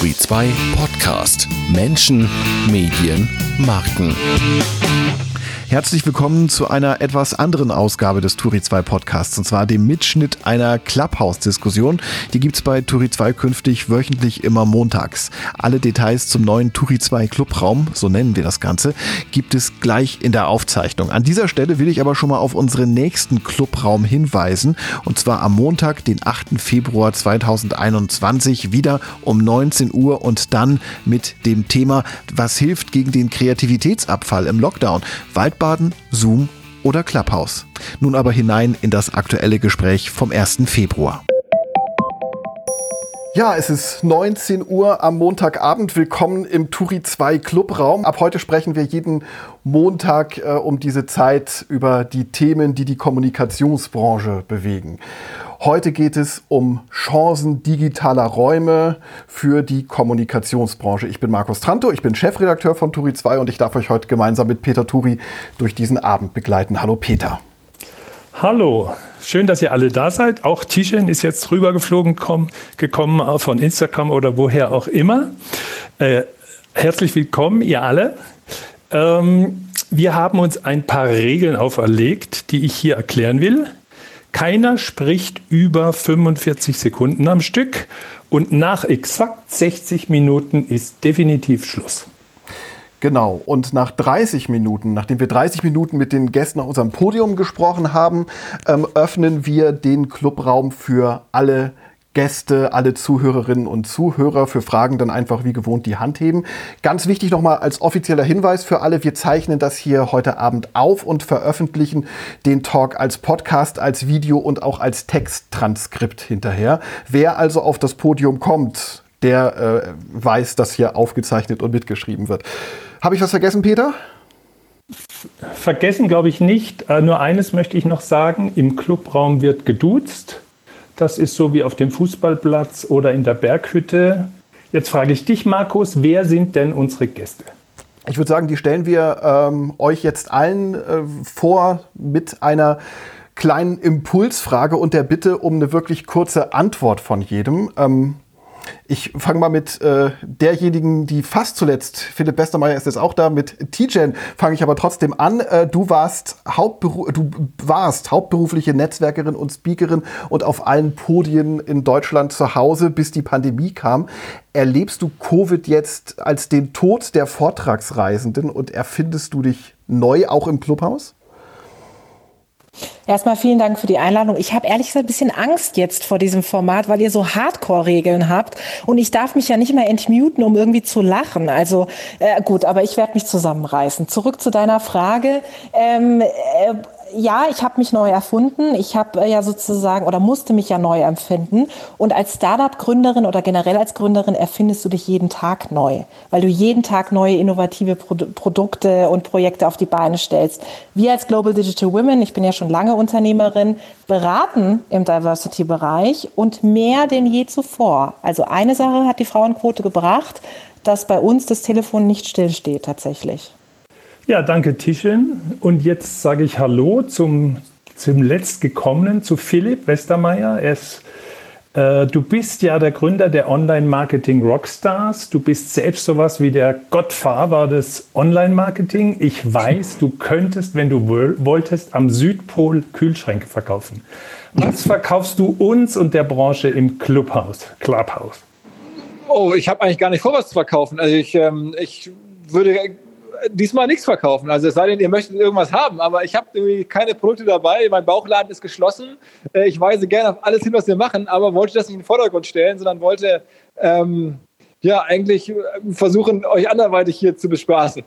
Turi 2 Podcast. Menschen, Medien, Marken. Herzlich willkommen zu einer etwas anderen Ausgabe des Turi 2 Podcasts, und zwar dem Mitschnitt einer Clubhouse-Diskussion. Die gibt's bei Turi 2 künftig wöchentlich immer montags. Alle Details zum neuen Turi 2 Clubraum, so nennen wir das Ganze, gibt es gleich in der Aufzeichnung. An dieser Stelle will ich aber schon mal auf unseren nächsten Clubraum hinweisen, und zwar am Montag, den 8. Februar 2021, wieder um 19 Uhr und dann mit dem Thema, was hilft gegen den Kreativitätsabfall im Lockdown. Wald Waldbaden, Zoom oder Clubhouse. Nun aber hinein in das aktuelle Gespräch vom 1. Februar. Ja, es ist 19 Uhr am Montagabend. Willkommen im Turi 2 Clubraum. Ab heute sprechen wir jeden Montag äh, um diese Zeit über die Themen, die die Kommunikationsbranche bewegen. Heute geht es um Chancen digitaler Räume für die Kommunikationsbranche. Ich bin Markus Tranto, ich bin Chefredakteur von Turi 2 und ich darf euch heute gemeinsam mit Peter Turi durch diesen Abend begleiten. Hallo Peter. Hallo, schön, dass ihr alle da seid. Auch Tishen ist jetzt rübergeflogen komm, gekommen von Instagram oder woher auch immer. Äh, herzlich willkommen, ihr alle. Ähm, wir haben uns ein paar Regeln auferlegt, die ich hier erklären will. Keiner spricht über 45 Sekunden am Stück und nach exakt 60 Minuten ist definitiv Schluss. Genau. Und nach 30 Minuten, nachdem wir 30 Minuten mit den Gästen auf unserem Podium gesprochen haben, ähm, öffnen wir den Clubraum für alle Gäste, alle Zuhörerinnen und Zuhörer für Fragen dann einfach wie gewohnt die Hand heben. Ganz wichtig nochmal als offizieller Hinweis für alle, wir zeichnen das hier heute Abend auf und veröffentlichen den Talk als Podcast, als Video und auch als Texttranskript hinterher. Wer also auf das Podium kommt, der äh, weiß, dass hier aufgezeichnet und mitgeschrieben wird. Habe ich was vergessen, Peter? Vergessen glaube ich nicht. Äh, nur eines möchte ich noch sagen. Im Clubraum wird geduzt. Das ist so wie auf dem Fußballplatz oder in der Berghütte. Jetzt frage ich dich, Markus, wer sind denn unsere Gäste? Ich würde sagen, die stellen wir ähm, euch jetzt allen äh, vor mit einer kleinen Impulsfrage und der Bitte um eine wirklich kurze Antwort von jedem. Ähm, ich fange mal mit äh, derjenigen, die fast zuletzt, Philipp Westermeier ist jetzt auch da, mit Tijen fange ich aber trotzdem an. Äh, du, warst du warst hauptberufliche Netzwerkerin und Speakerin und auf allen Podien in Deutschland zu Hause, bis die Pandemie kam. Erlebst du Covid jetzt als den Tod der Vortragsreisenden und erfindest du dich neu auch im Clubhaus? Erstmal vielen Dank für die Einladung. Ich habe ehrlich gesagt ein bisschen Angst jetzt vor diesem Format, weil ihr so Hardcore-Regeln habt und ich darf mich ja nicht mehr entmuten, um irgendwie zu lachen. Also äh, gut, aber ich werde mich zusammenreißen. Zurück zu deiner Frage. Ähm, äh, ja, ich habe mich neu erfunden. Ich habe äh, ja sozusagen oder musste mich ja neu empfinden. Und als Startup-Gründerin oder generell als Gründerin erfindest du dich jeden Tag neu, weil du jeden Tag neue innovative Pro Produkte und Projekte auf die Beine stellst. Wir als Global Digital Women, ich bin ja schon lange Unternehmerin, beraten im Diversity-Bereich und mehr denn je zuvor. Also eine Sache hat die Frauenquote gebracht, dass bei uns das Telefon nicht stillsteht tatsächlich. Ja, danke Tischin. Und jetzt sage ich Hallo zum, zum letztgekommenen, zu Philipp Westermeier. Er ist, äh, du bist ja der Gründer der Online-Marketing Rockstars. Du bist selbst sowas wie der Gottfahrer des Online-Marketing. Ich weiß, du könntest, wenn du wolltest, am Südpol Kühlschränke verkaufen. Was verkaufst du uns und der Branche im Clubhaus, Clubhouse? Oh, ich habe eigentlich gar nicht vor, was zu verkaufen. Also ich, ähm, ich würde diesmal nichts verkaufen. Also es sei denn, ihr möchtet irgendwas haben, aber ich habe irgendwie keine Produkte dabei. Mein Bauchladen ist geschlossen. Äh, ich weise gerne auf alles hin, was wir machen, aber wollte das nicht in den Vordergrund stellen, sondern wollte ähm, ja eigentlich versuchen, euch anderweitig hier zu bespaßen.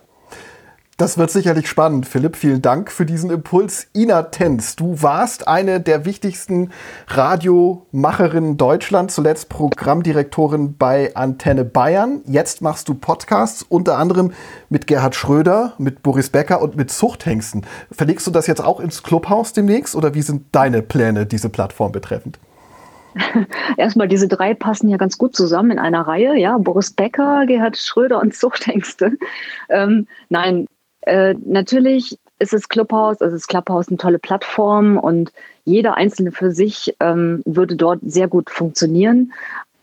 Das wird sicherlich spannend, Philipp. Vielen Dank für diesen Impuls. Ina Tenz, du warst eine der wichtigsten Radiomacherinnen Deutschlands, zuletzt Programmdirektorin bei Antenne Bayern. Jetzt machst du Podcasts, unter anderem mit Gerhard Schröder, mit Boris Becker und mit Zuchthengsten. Verlegst du das jetzt auch ins Clubhaus demnächst oder wie sind deine Pläne diese Plattform betreffend? Erstmal, diese drei passen ja ganz gut zusammen in einer Reihe, ja. Boris Becker, Gerhard Schröder und Zuchthengste. Ähm, nein, äh, natürlich ist es Clubhouse, also ist Clubhouse eine tolle Plattform und jeder Einzelne für sich ähm, würde dort sehr gut funktionieren.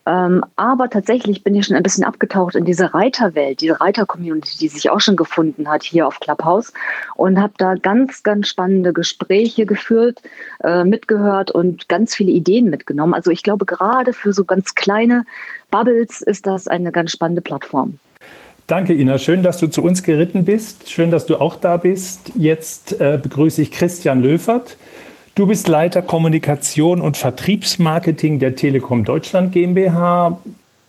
Ähm, aber tatsächlich bin ich schon ein bisschen abgetaucht in diese Reiterwelt, diese Reiter-Community, die sich auch schon gefunden hat hier auf Clubhouse und habe da ganz, ganz spannende Gespräche geführt, äh, mitgehört und ganz viele Ideen mitgenommen. Also ich glaube, gerade für so ganz kleine Bubbles ist das eine ganz spannende Plattform. Danke, Ina. Schön, dass du zu uns geritten bist. Schön, dass du auch da bist. Jetzt äh, begrüße ich Christian Löfert. Du bist Leiter Kommunikation und Vertriebsmarketing der Telekom Deutschland GmbH.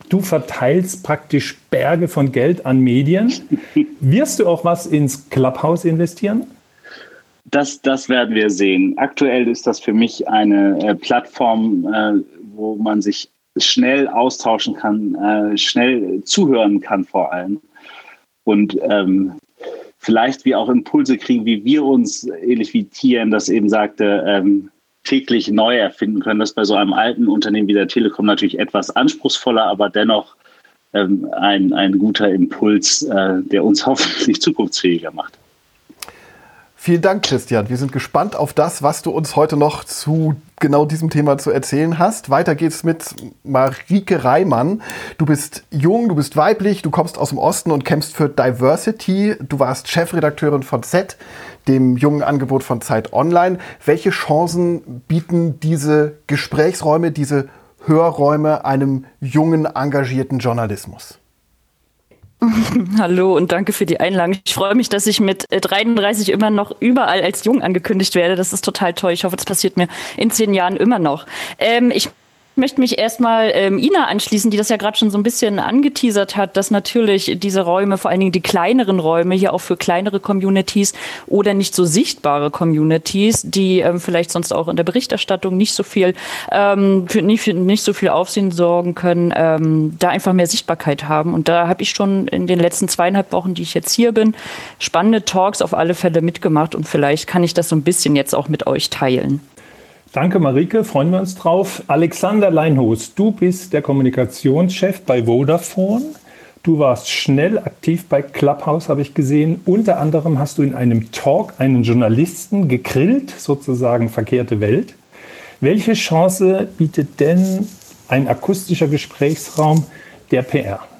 Du verteilst praktisch Berge von Geld an Medien. Wirst du auch was ins Clubhouse investieren? Das, das werden wir sehen. Aktuell ist das für mich eine äh, Plattform, äh, wo man sich schnell austauschen kann, äh, schnell zuhören kann vor allem und ähm, vielleicht wie auch Impulse kriegen, wie wir uns, ähnlich wie Tieren das eben sagte, ähm, täglich neu erfinden können. Das ist bei so einem alten Unternehmen wie der Telekom natürlich etwas anspruchsvoller, aber dennoch ähm, ein, ein guter Impuls, äh, der uns hoffentlich zukunftsfähiger macht. Vielen Dank, Christian. Wir sind gespannt auf das, was du uns heute noch zu genau diesem Thema zu erzählen hast. Weiter geht's mit Marike Reimann. Du bist jung, du bist weiblich, du kommst aus dem Osten und kämpfst für Diversity. Du warst Chefredakteurin von Z, dem jungen Angebot von Zeit Online. Welche Chancen bieten diese Gesprächsräume, diese Hörräume einem jungen, engagierten Journalismus? Hallo und danke für die Einladung. Ich freue mich, dass ich mit 33 äh, immer noch überall als jung angekündigt werde. Das ist total toll. Ich hoffe, das passiert mir in zehn Jahren immer noch. Ähm, ich möchte mich erstmal ähm, Ina anschließen, die das ja gerade schon so ein bisschen angeteasert hat, dass natürlich diese Räume, vor allen Dingen die kleineren Räume, hier auch für kleinere Communities oder nicht so sichtbare Communities, die ähm, vielleicht sonst auch in der Berichterstattung nicht so viel ähm, für nicht, für nicht so viel Aufsehen sorgen können, ähm, da einfach mehr Sichtbarkeit haben. Und da habe ich schon in den letzten zweieinhalb Wochen, die ich jetzt hier bin, spannende Talks auf alle Fälle mitgemacht und vielleicht kann ich das so ein bisschen jetzt auch mit euch teilen. Danke, Marike, freuen wir uns drauf. Alexander Leinhus, du bist der Kommunikationschef bei Vodafone. Du warst schnell aktiv bei Clubhouse, habe ich gesehen. Unter anderem hast du in einem Talk einen Journalisten gegrillt, sozusagen verkehrte Welt. Welche Chance bietet denn ein akustischer Gesprächsraum der PR?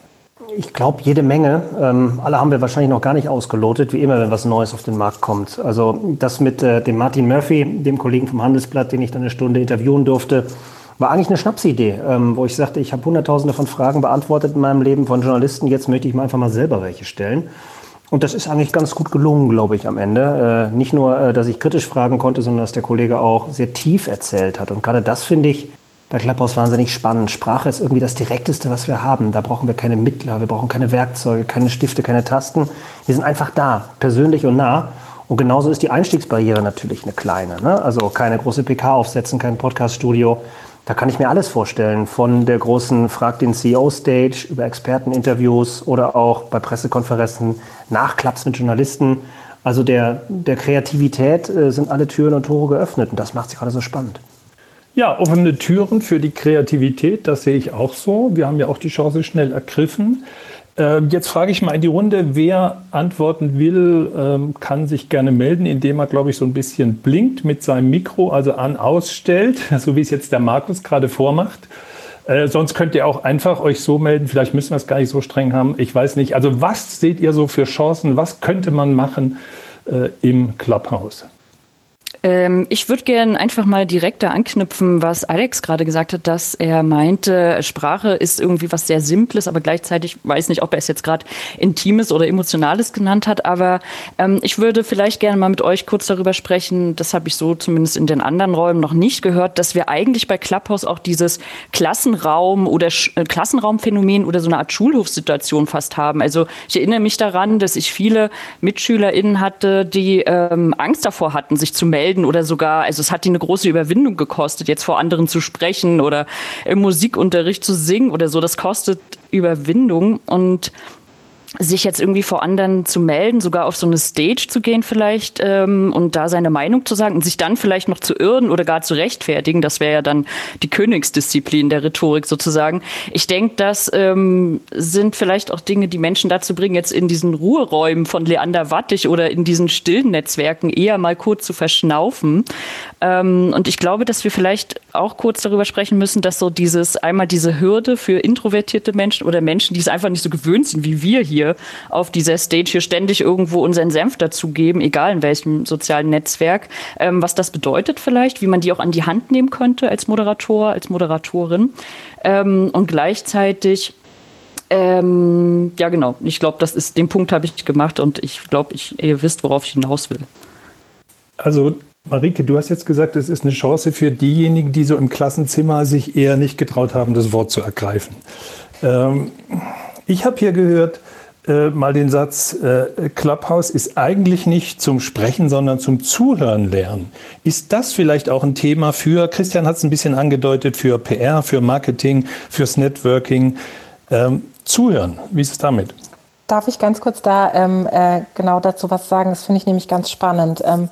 Ich glaube, jede Menge. Ähm, alle haben wir wahrscheinlich noch gar nicht ausgelotet, wie immer, wenn was Neues auf den Markt kommt. Also das mit äh, dem Martin Murphy, dem Kollegen vom Handelsblatt, den ich dann eine Stunde interviewen durfte, war eigentlich eine Schnapsidee, ähm, wo ich sagte, ich habe hunderttausende von Fragen beantwortet in meinem Leben von Journalisten, jetzt möchte ich mir einfach mal selber welche stellen. Und das ist eigentlich ganz gut gelungen, glaube ich, am Ende. Äh, nicht nur, äh, dass ich kritisch fragen konnte, sondern dass der Kollege auch sehr tief erzählt hat. Und gerade das finde ich bei Clubhouse wahnsinnig spannend. Sprache ist irgendwie das Direkteste, was wir haben. Da brauchen wir keine Mittler, wir brauchen keine Werkzeuge, keine Stifte, keine Tasten. Wir sind einfach da, persönlich und nah. Und genauso ist die Einstiegsbarriere natürlich eine kleine. Ne? Also keine große PK aufsetzen, kein Podcaststudio. Da kann ich mir alles vorstellen, von der großen Frag den CEO-Stage über Experteninterviews oder auch bei Pressekonferenzen, Nachklaps mit Journalisten. Also der, der Kreativität äh, sind alle Türen und Tore geöffnet und das macht sich gerade so spannend. Ja, offene Türen für die Kreativität, das sehe ich auch so. Wir haben ja auch die Chance schnell ergriffen. Ähm, jetzt frage ich mal in die Runde, wer antworten will, ähm, kann sich gerne melden, indem er, glaube ich, so ein bisschen blinkt mit seinem Mikro, also an ausstellt, so wie es jetzt der Markus gerade vormacht. Äh, sonst könnt ihr auch einfach euch so melden. Vielleicht müssen wir es gar nicht so streng haben. Ich weiß nicht. Also was seht ihr so für Chancen? Was könnte man machen äh, im Clubhouse? Ähm, ich würde gerne einfach mal direkt da anknüpfen, was Alex gerade gesagt hat, dass er meinte, Sprache ist irgendwie was sehr Simples, aber gleichzeitig weiß nicht, ob er es jetzt gerade Intimes oder Emotionales genannt hat. Aber ähm, ich würde vielleicht gerne mal mit euch kurz darüber sprechen, das habe ich so zumindest in den anderen Räumen noch nicht gehört, dass wir eigentlich bei Clubhouse auch dieses Klassenraum oder Sch äh, Klassenraumphänomen oder so eine Art Schulhofsituation fast haben. Also ich erinnere mich daran, dass ich viele MitschülerInnen hatte, die ähm, Angst davor hatten, sich zu melden melden oder sogar, also es hat die eine große Überwindung gekostet, jetzt vor anderen zu sprechen oder im Musikunterricht zu singen oder so. Das kostet Überwindung und sich jetzt irgendwie vor anderen zu melden, sogar auf so eine Stage zu gehen vielleicht ähm, und da seine Meinung zu sagen und sich dann vielleicht noch zu irren oder gar zu rechtfertigen, das wäre ja dann die Königsdisziplin der Rhetorik sozusagen. Ich denke, das ähm, sind vielleicht auch Dinge, die Menschen dazu bringen, jetzt in diesen Ruheräumen von Leander Wattig oder in diesen stillen Netzwerken eher mal kurz zu verschnaufen. Ähm, und ich glaube, dass wir vielleicht auch kurz darüber sprechen müssen, dass so dieses einmal diese Hürde für introvertierte Menschen oder Menschen, die es einfach nicht so gewöhnt sind wie wir hier, hier auf dieser Stage hier ständig irgendwo unseren Senf dazugeben, egal in welchem sozialen Netzwerk, ähm, was das bedeutet vielleicht, wie man die auch an die Hand nehmen könnte als Moderator, als Moderatorin ähm, und gleichzeitig ähm, ja, genau. Ich glaube, das ist den Punkt habe ich gemacht und ich glaube, ich, ihr wisst, worauf ich hinaus will. Also Marike, du hast jetzt gesagt, es ist eine Chance für diejenigen, die so im Klassenzimmer sich eher nicht getraut haben, das Wort zu ergreifen. Ähm, ich habe hier gehört, äh, mal den Satz, äh, Clubhouse ist eigentlich nicht zum Sprechen, sondern zum Zuhören lernen. Ist das vielleicht auch ein Thema für, Christian hat es ein bisschen angedeutet, für PR, für Marketing, fürs Networking? Ähm, zuhören, wie ist es damit? Darf ich ganz kurz da ähm, äh, genau dazu was sagen? Das finde ich nämlich ganz spannend. Ähm,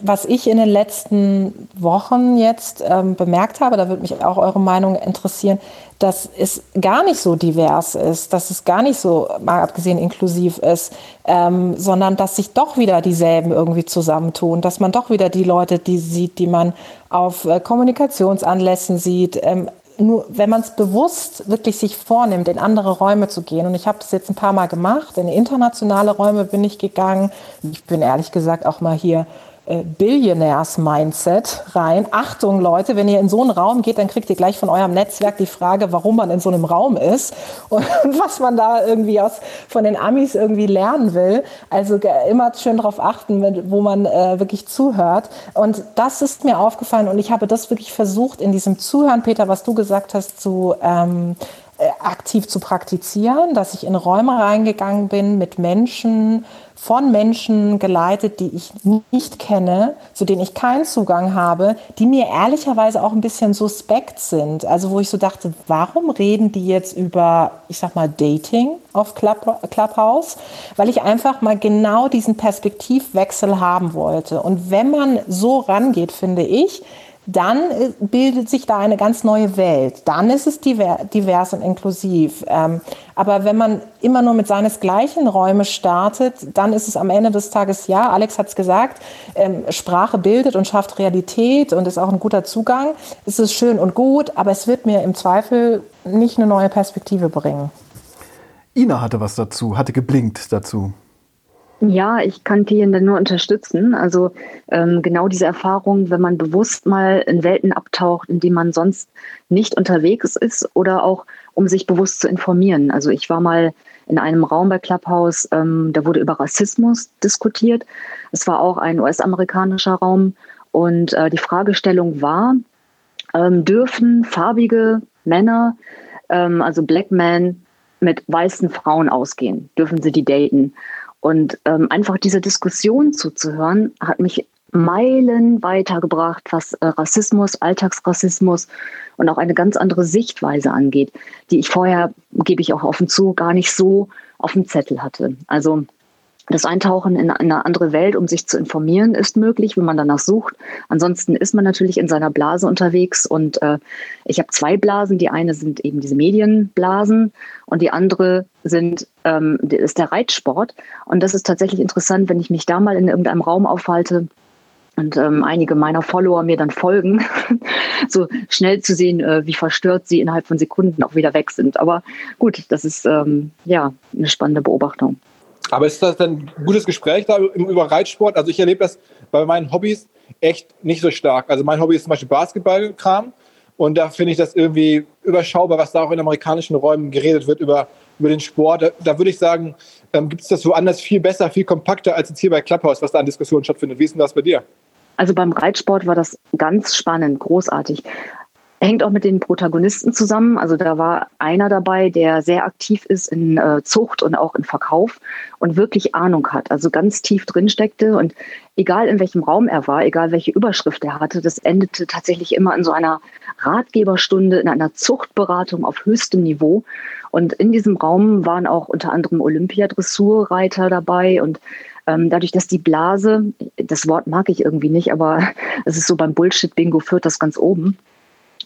was ich in den letzten Wochen jetzt ähm, bemerkt habe, da würde mich auch eure Meinung interessieren, dass es gar nicht so divers ist, dass es gar nicht so, mal abgesehen, inklusiv ist, ähm, sondern dass sich doch wieder dieselben irgendwie zusammentun, dass man doch wieder die Leute, die sieht, die man auf äh, Kommunikationsanlässen sieht, ähm, nur wenn man es bewusst wirklich sich vornimmt, in andere Räume zu gehen, und ich habe das jetzt ein paar Mal gemacht, in internationale Räume bin ich gegangen, ich bin ehrlich gesagt auch mal hier Billionaires-Mindset rein. Achtung, Leute, wenn ihr in so einen Raum geht, dann kriegt ihr gleich von eurem Netzwerk die Frage, warum man in so einem Raum ist und, was man da irgendwie aus, von den Amis irgendwie lernen will. Also immer schön darauf achten, wo man äh, wirklich zuhört. Und das ist mir aufgefallen und ich habe das wirklich versucht, in diesem Zuhören, Peter, was du gesagt hast, zu ähm, äh, aktiv zu praktizieren, dass ich in Räume reingegangen bin mit Menschen, von Menschen geleitet, die ich nicht kenne, zu denen ich keinen Zugang habe, die mir ehrlicherweise auch ein bisschen suspekt sind. Also wo ich so dachte, warum reden die jetzt über, ich sag mal, Dating auf Club, Clubhouse? Weil ich einfach mal genau diesen Perspektivwechsel haben wollte. Und wenn man so rangeht, finde ich, dann äh, bildet sich da eine ganz neue Welt. Dann ist es divers und inklusiv. Ähm, aber wenn man immer nur mit seinesgleichen Räume startet, dann ist es am Ende des Tages, ja, Alex hat es gesagt, ähm, Sprache bildet und schafft Realität und ist auch ein guter Zugang. Es ist schön und gut, aber es wird mir im Zweifel nicht eine neue Perspektive bringen. Ina hatte was dazu, hatte geblinkt dazu. Ja, ich kann Tien dann nur unterstützen. Also ähm, genau diese Erfahrung, wenn man bewusst mal in Welten abtaucht, in denen man sonst nicht unterwegs ist oder auch um sich bewusst zu informieren. Also ich war mal in einem Raum bei Clubhouse, ähm, da wurde über Rassismus diskutiert. Es war auch ein US-amerikanischer Raum und äh, die Fragestellung war, ähm, dürfen farbige Männer, ähm, also Black Men, mit weißen Frauen ausgehen? Dürfen sie die daten? Und ähm, einfach diese Diskussion zuzuhören, hat mich Meilen weitergebracht, was äh, Rassismus, Alltagsrassismus und auch eine ganz andere Sichtweise angeht, die ich vorher, gebe ich auch offen zu, gar nicht so auf dem Zettel hatte. Also das Eintauchen in eine andere Welt, um sich zu informieren, ist möglich, wenn man danach sucht. Ansonsten ist man natürlich in seiner Blase unterwegs. Und äh, ich habe zwei Blasen. Die eine sind eben diese Medienblasen und die andere sind, ähm, ist der Reitsport. Und das ist tatsächlich interessant, wenn ich mich da mal in irgendeinem Raum aufhalte, und ähm, einige meiner Follower mir dann folgen, so schnell zu sehen, äh, wie verstört sie innerhalb von Sekunden auch wieder weg sind. Aber gut, das ist ähm, ja eine spannende Beobachtung. Aber ist das ein gutes Gespräch da über Reitsport? Also ich erlebe das bei meinen Hobbys echt nicht so stark. Also mein Hobby ist zum Beispiel Basketballkram und da finde ich das irgendwie überschaubar, was da auch in amerikanischen Räumen geredet wird über, über den Sport. Da, da würde ich sagen, ähm, gibt es das woanders viel besser, viel kompakter als jetzt hier bei Clubhouse, was da an Diskussionen stattfindet. Wie ist denn das bei dir? Also beim Reitsport war das ganz spannend, großartig. Hängt auch mit den Protagonisten zusammen. Also da war einer dabei, der sehr aktiv ist in äh, Zucht und auch in Verkauf und wirklich Ahnung hat, also ganz tief drin steckte. Und egal in welchem Raum er war, egal welche Überschrift er hatte, das endete tatsächlich immer in so einer Ratgeberstunde, in einer Zuchtberatung auf höchstem Niveau. Und in diesem Raum waren auch unter anderem Olympiadressurreiter dabei und ähm, dadurch, dass die Blase, das Wort mag ich irgendwie nicht, aber es ist so beim Bullshit-Bingo führt das ganz oben,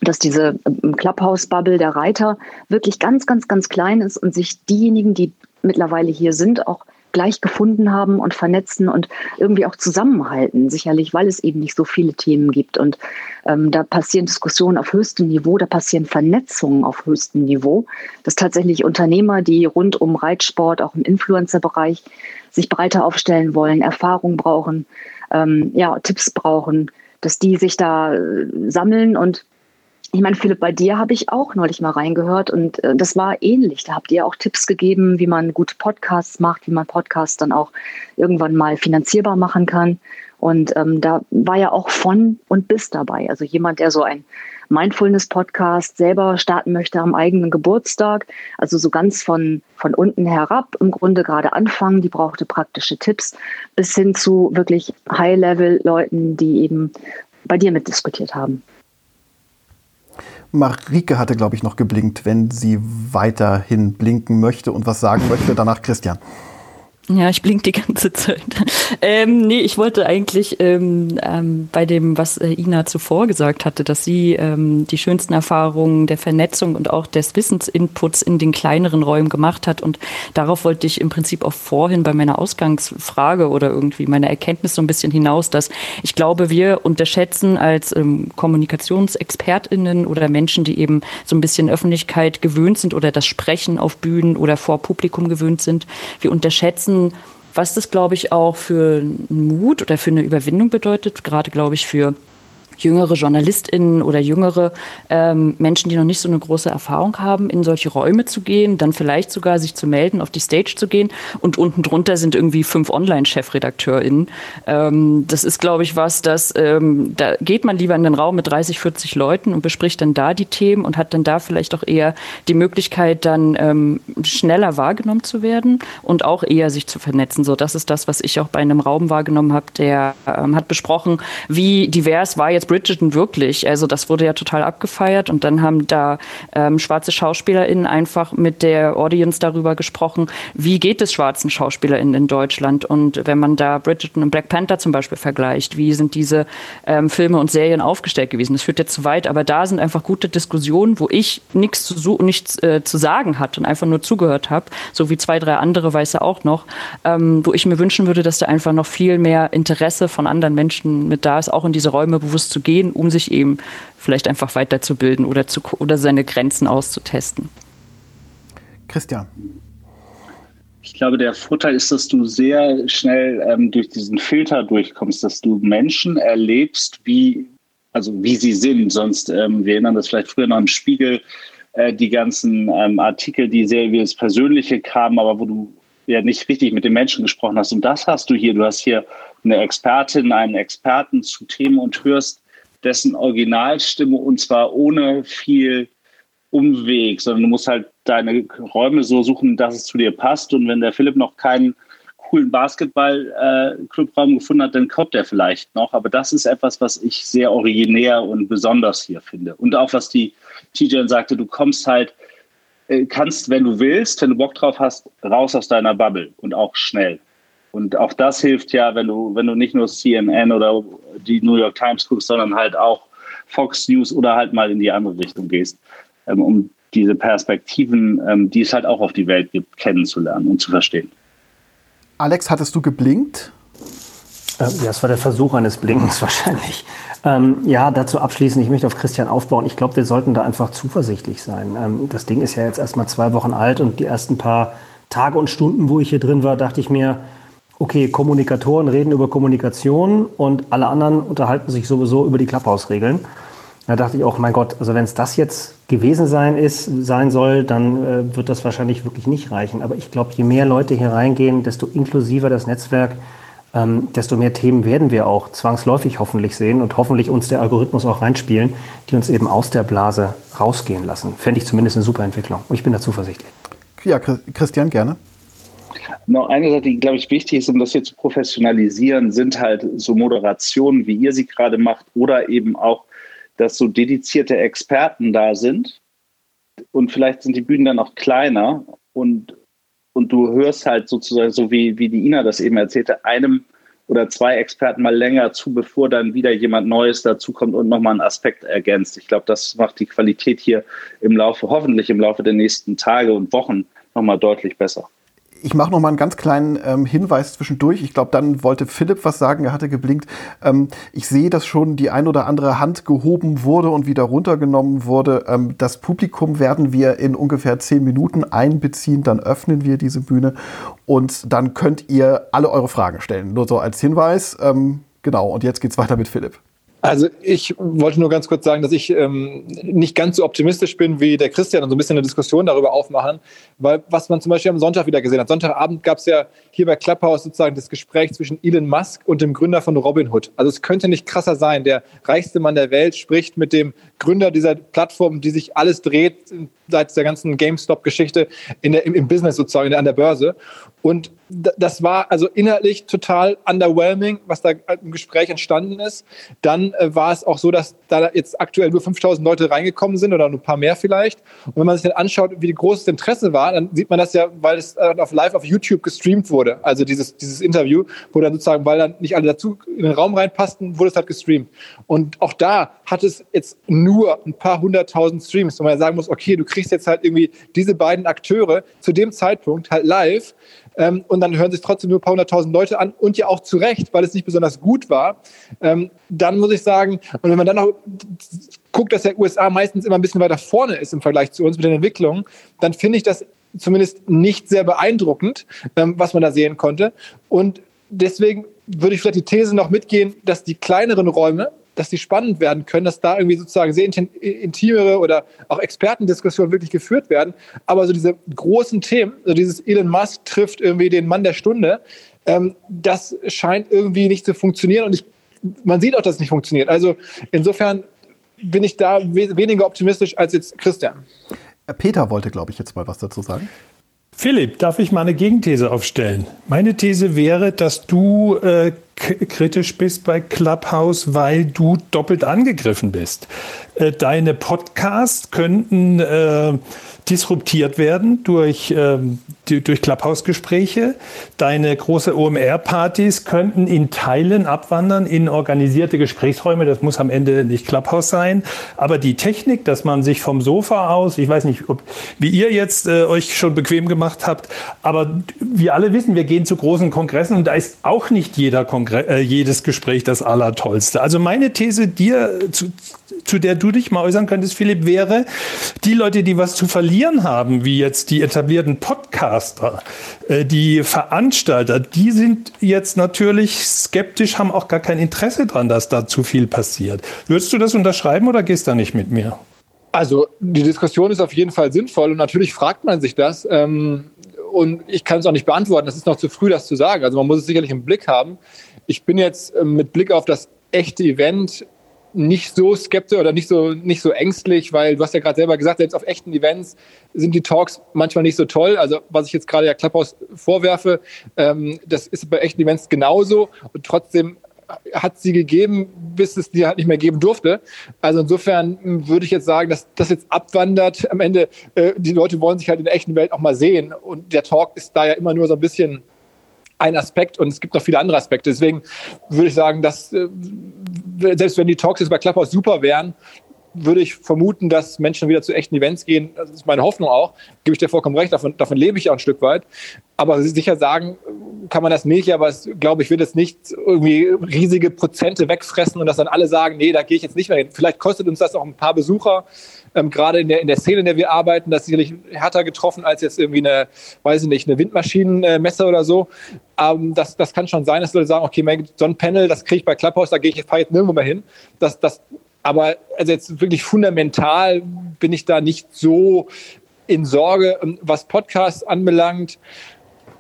dass diese ähm, Clubhouse-Bubble der Reiter wirklich ganz, ganz, ganz klein ist und sich diejenigen, die mittlerweile hier sind, auch gleich gefunden haben und vernetzen und irgendwie auch zusammenhalten, sicherlich, weil es eben nicht so viele Themen gibt. Und ähm, da passieren Diskussionen auf höchstem Niveau, da passieren Vernetzungen auf höchstem Niveau, dass tatsächlich Unternehmer, die rund um Reitsport, auch im Influencer-Bereich, sich breiter aufstellen wollen, Erfahrung brauchen, ähm, ja, Tipps brauchen, dass die sich da äh, sammeln und ich meine, Philipp, bei dir habe ich auch neulich mal reingehört und äh, das war ähnlich. Da habt ihr auch Tipps gegeben, wie man gute Podcasts macht, wie man Podcasts dann auch irgendwann mal finanzierbar machen kann. Und ähm, da war ja auch von und bis dabei. Also jemand, der so ein Mindfulness-Podcast selber starten möchte am eigenen Geburtstag. Also so ganz von, von unten herab im Grunde gerade anfangen. Die brauchte praktische Tipps bis hin zu wirklich High-Level-Leuten, die eben bei dir mitdiskutiert haben. Marike hatte, glaube ich, noch geblinkt, wenn sie weiterhin blinken möchte und was sagen möchte. Danach Christian. Ja, ich blink die ganze Zeit. ähm, nee, ich wollte eigentlich ähm, ähm, bei dem, was äh, Ina zuvor gesagt hatte, dass sie ähm, die schönsten Erfahrungen der Vernetzung und auch des Wissensinputs in den kleineren Räumen gemacht hat. Und darauf wollte ich im Prinzip auch vorhin bei meiner Ausgangsfrage oder irgendwie meiner Erkenntnis so ein bisschen hinaus, dass ich glaube, wir unterschätzen als ähm, KommunikationsexpertInnen oder Menschen, die eben so ein bisschen Öffentlichkeit gewöhnt sind oder das Sprechen auf Bühnen oder vor Publikum gewöhnt sind, wir unterschätzen wissen, was das, glaube ich, auch für Mut oder für eine Überwindung bedeutet, gerade, glaube ich, für jüngere JournalistInnen oder jüngere ähm, Menschen, die noch nicht so eine große Erfahrung haben, in solche Räume zu gehen, dann vielleicht sogar sich zu melden, auf die Stage zu gehen und unten drunter sind irgendwie fünf Online-ChefredakteurInnen. Ähm, das ist, glaube ich, was, das, ähm, da geht man lieber in den Raum mit 30, 40 Leuten und bespricht dann da die Themen und hat dann da vielleicht auch eher die Möglichkeit, dann ähm, schneller wahrgenommen zu werden und auch eher sich zu vernetzen. So, das ist das, was ich auch bei einem Raum wahrgenommen habe, der ähm, hat besprochen, wie divers war jetzt Bridgerton wirklich. Also das wurde ja total abgefeiert und dann haben da ähm, schwarze SchauspielerInnen einfach mit der Audience darüber gesprochen, wie geht es schwarzen SchauspielerInnen in Deutschland und wenn man da Bridgerton und Black Panther zum Beispiel vergleicht, wie sind diese ähm, Filme und Serien aufgestellt gewesen? Das führt jetzt zu weit, aber da sind einfach gute Diskussionen, wo ich nichts zu, äh, zu sagen hatte und einfach nur zugehört habe, so wie zwei, drei andere Weiße auch noch, ähm, wo ich mir wünschen würde, dass da einfach noch viel mehr Interesse von anderen Menschen mit da ist, auch in diese Räume bewusst zu gehen, um sich eben vielleicht einfach weiterzubilden oder, zu, oder seine Grenzen auszutesten. Christian. Ich glaube, der Vorteil ist, dass du sehr schnell ähm, durch diesen Filter durchkommst, dass du Menschen erlebst, wie, also wie sie sind. Sonst, ähm, wir erinnern das vielleicht früher noch im Spiegel, äh, die ganzen ähm, Artikel, die sehr wie das Persönliche kamen, aber wo du ja nicht richtig mit den Menschen gesprochen hast. Und das hast du hier. Du hast hier eine Expertin, einen Experten zu Themen und hörst dessen Originalstimme und zwar ohne viel Umweg, sondern du musst halt deine Räume so suchen, dass es zu dir passt. Und wenn der Philipp noch keinen coolen Basketball-Clubraum äh, gefunden hat, dann kommt er vielleicht noch. Aber das ist etwas, was ich sehr originär und besonders hier finde. Und auch was die TJ sagte, du kommst halt, äh, kannst, wenn du willst, wenn du Bock drauf hast, raus aus deiner Bubble und auch schnell. Und auch das hilft ja, wenn du, wenn du nicht nur CNN oder die New York Times guckst, sondern halt auch Fox News oder halt mal in die andere Richtung gehst, ähm, um diese Perspektiven, ähm, die es halt auch auf die Welt gibt, kennenzulernen und zu verstehen. Alex, hattest du geblinkt? Ähm, ja, es war der Versuch eines Blinkens wahrscheinlich. Ähm, ja, dazu abschließend, ich möchte auf Christian aufbauen. Ich glaube, wir sollten da einfach zuversichtlich sein. Ähm, das Ding ist ja jetzt erst mal zwei Wochen alt und die ersten paar Tage und Stunden, wo ich hier drin war, dachte ich mir, okay, Kommunikatoren reden über Kommunikation und alle anderen unterhalten sich sowieso über die Clubhouse-Regeln. Da dachte ich auch, mein Gott, also wenn es das jetzt gewesen sein ist, sein soll, dann äh, wird das wahrscheinlich wirklich nicht reichen. Aber ich glaube, je mehr Leute hier reingehen, desto inklusiver das Netzwerk, ähm, desto mehr Themen werden wir auch zwangsläufig hoffentlich sehen und hoffentlich uns der Algorithmus auch reinspielen, die uns eben aus der Blase rausgehen lassen. Fände ich zumindest eine super Entwicklung. Und ich bin da zuversichtlich. Ja, Christian, gerne. Noch eine Sache, die, glaube ich, wichtig ist, um das hier zu professionalisieren, sind halt so Moderationen, wie ihr sie gerade macht, oder eben auch, dass so dedizierte Experten da sind und vielleicht sind die Bühnen dann auch kleiner und, und du hörst halt sozusagen, so wie, wie die Ina das eben erzählte, einem oder zwei Experten mal länger zu, bevor dann wieder jemand Neues dazukommt und nochmal einen Aspekt ergänzt. Ich glaube, das macht die Qualität hier im Laufe, hoffentlich im Laufe der nächsten Tage und Wochen nochmal deutlich besser. Ich mache noch mal einen ganz kleinen ähm, Hinweis zwischendurch. Ich glaube, dann wollte Philipp was sagen. Er hatte geblinkt. Ähm, ich sehe, dass schon die ein oder andere Hand gehoben wurde und wieder runtergenommen wurde. Ähm, das Publikum werden wir in ungefähr zehn Minuten einbeziehen. Dann öffnen wir diese Bühne und dann könnt ihr alle eure Fragen stellen. Nur so als Hinweis. Ähm, genau. Und jetzt geht's weiter mit Philipp. Also ich wollte nur ganz kurz sagen, dass ich ähm, nicht ganz so optimistisch bin wie der Christian und so ein bisschen eine Diskussion darüber aufmachen, weil was man zum Beispiel am Sonntag wieder gesehen hat. Sonntagabend gab es ja hier bei Clubhouse sozusagen das Gespräch zwischen Elon Musk und dem Gründer von Robinhood. Also es könnte nicht krasser sein. Der reichste Mann der Welt spricht mit dem Gründer dieser Plattform, die sich alles dreht seit der ganzen GameStop-Geschichte im, im Business sozusagen, an der Börse. Und das war also inhaltlich total underwhelming, was da im Gespräch entstanden ist. Dann äh, war es auch so, dass da jetzt aktuell nur 5000 Leute reingekommen sind oder nur ein paar mehr vielleicht. Und wenn man sich dann anschaut, wie groß das Interesse war, dann sieht man das ja, weil es äh, auf live auf YouTube gestreamt wurde. Also dieses, dieses Interview, wo dann sozusagen, weil dann nicht alle dazu in den Raum reinpassten, wurde es halt gestreamt. Und auch da hat es jetzt nur ein paar hunderttausend Streams, wo man sagen muss, okay, du kriegst jetzt halt irgendwie diese beiden Akteure zu dem Zeitpunkt halt live ähm, und dann hören sich trotzdem nur ein paar hunderttausend Leute an und ja auch zu Recht, weil es nicht besonders gut war, ähm, dann muss ich sagen, und wenn man dann noch guckt, dass der USA meistens immer ein bisschen weiter vorne ist im Vergleich zu uns mit den Entwicklungen, dann finde ich das zumindest nicht sehr beeindruckend, ähm, was man da sehen konnte. Und deswegen würde ich vielleicht die These noch mitgehen, dass die kleineren Räume, dass die spannend werden können, dass da irgendwie sozusagen sehr intimere oder auch Expertendiskussionen wirklich geführt werden. Aber so diese großen Themen, so dieses Elon Musk trifft irgendwie den Mann der Stunde, ähm, das scheint irgendwie nicht zu funktionieren und ich, man sieht auch, dass es nicht funktioniert. Also insofern bin ich da we weniger optimistisch als jetzt Christian. Peter wollte, glaube ich, jetzt mal was dazu sagen. Philipp, darf ich mal eine Gegenthese aufstellen? Meine These wäre, dass du äh, kritisch bist bei Clubhouse, weil du doppelt angegriffen bist. Äh, deine Podcasts könnten äh, disruptiert werden durch, ähm, durch Clubhouse-Gespräche. Deine große OMR-Partys könnten in Teilen abwandern in organisierte Gesprächsräume. Das muss am Ende nicht Clubhouse sein. Aber die Technik, dass man sich vom Sofa aus, ich weiß nicht, ob, wie ihr jetzt äh, euch schon bequem gemacht habt, aber wir alle wissen, wir gehen zu großen Kongressen und da ist auch nicht jeder Kongre äh, jedes Gespräch das Allertollste. Also meine These dir, zu, zu der du dich mal äußern könntest, Philipp, wäre, die Leute, die was zu verlieren, verlieren haben, wie jetzt die etablierten Podcaster, äh, die Veranstalter, die sind jetzt natürlich skeptisch, haben auch gar kein Interesse daran, dass da zu viel passiert. Würdest du das unterschreiben oder gehst da nicht mit mir? Also die Diskussion ist auf jeden Fall sinnvoll und natürlich fragt man sich das. Ähm, und ich kann es auch nicht beantworten. Das ist noch zu früh, das zu sagen. Also man muss es sicherlich im Blick haben. Ich bin jetzt ähm, mit Blick auf das echte Event nicht so skeptisch oder nicht so, nicht so ängstlich, weil du hast ja gerade selber gesagt, selbst auf echten Events sind die Talks manchmal nicht so toll. Also was ich jetzt gerade ja Klapphaus vorwerfe, ähm, das ist bei echten Events genauso und trotzdem hat sie gegeben, bis es die halt nicht mehr geben durfte. Also insofern würde ich jetzt sagen, dass das jetzt abwandert. Am Ende, äh, die Leute wollen sich halt in der echten Welt auch mal sehen und der Talk ist da ja immer nur so ein bisschen ein Aspekt und es gibt noch viele andere Aspekte. Deswegen würde ich sagen, dass äh, selbst wenn die Talks jetzt bei Clubhouse super wären, würde ich vermuten, dass Menschen wieder zu echten Events gehen. Das ist meine Hoffnung auch. Gebe ich dir vollkommen recht. Davon, davon lebe ich auch ein Stück weit. Aber sicher sagen kann man das nicht. Aber es, glaube ich, wird es nicht irgendwie riesige Prozente wegfressen und dass dann alle sagen, nee, da gehe ich jetzt nicht mehr hin. Vielleicht kostet uns das auch ein paar Besucher ähm, gerade in der, in der Szene, in der wir arbeiten, das ist sicherlich härter getroffen als jetzt irgendwie eine, weiß ich nicht, eine Windmaschinenmesse oder so. Ähm, das, das kann schon sein, dass Leute sagen, okay, so ein Panel, das kriege ich bei Clubhouse, da gehe ich, jetzt nirgendwo mehr hin. Das, das, aber also jetzt wirklich fundamental bin ich da nicht so in Sorge, ähm, was Podcasts anbelangt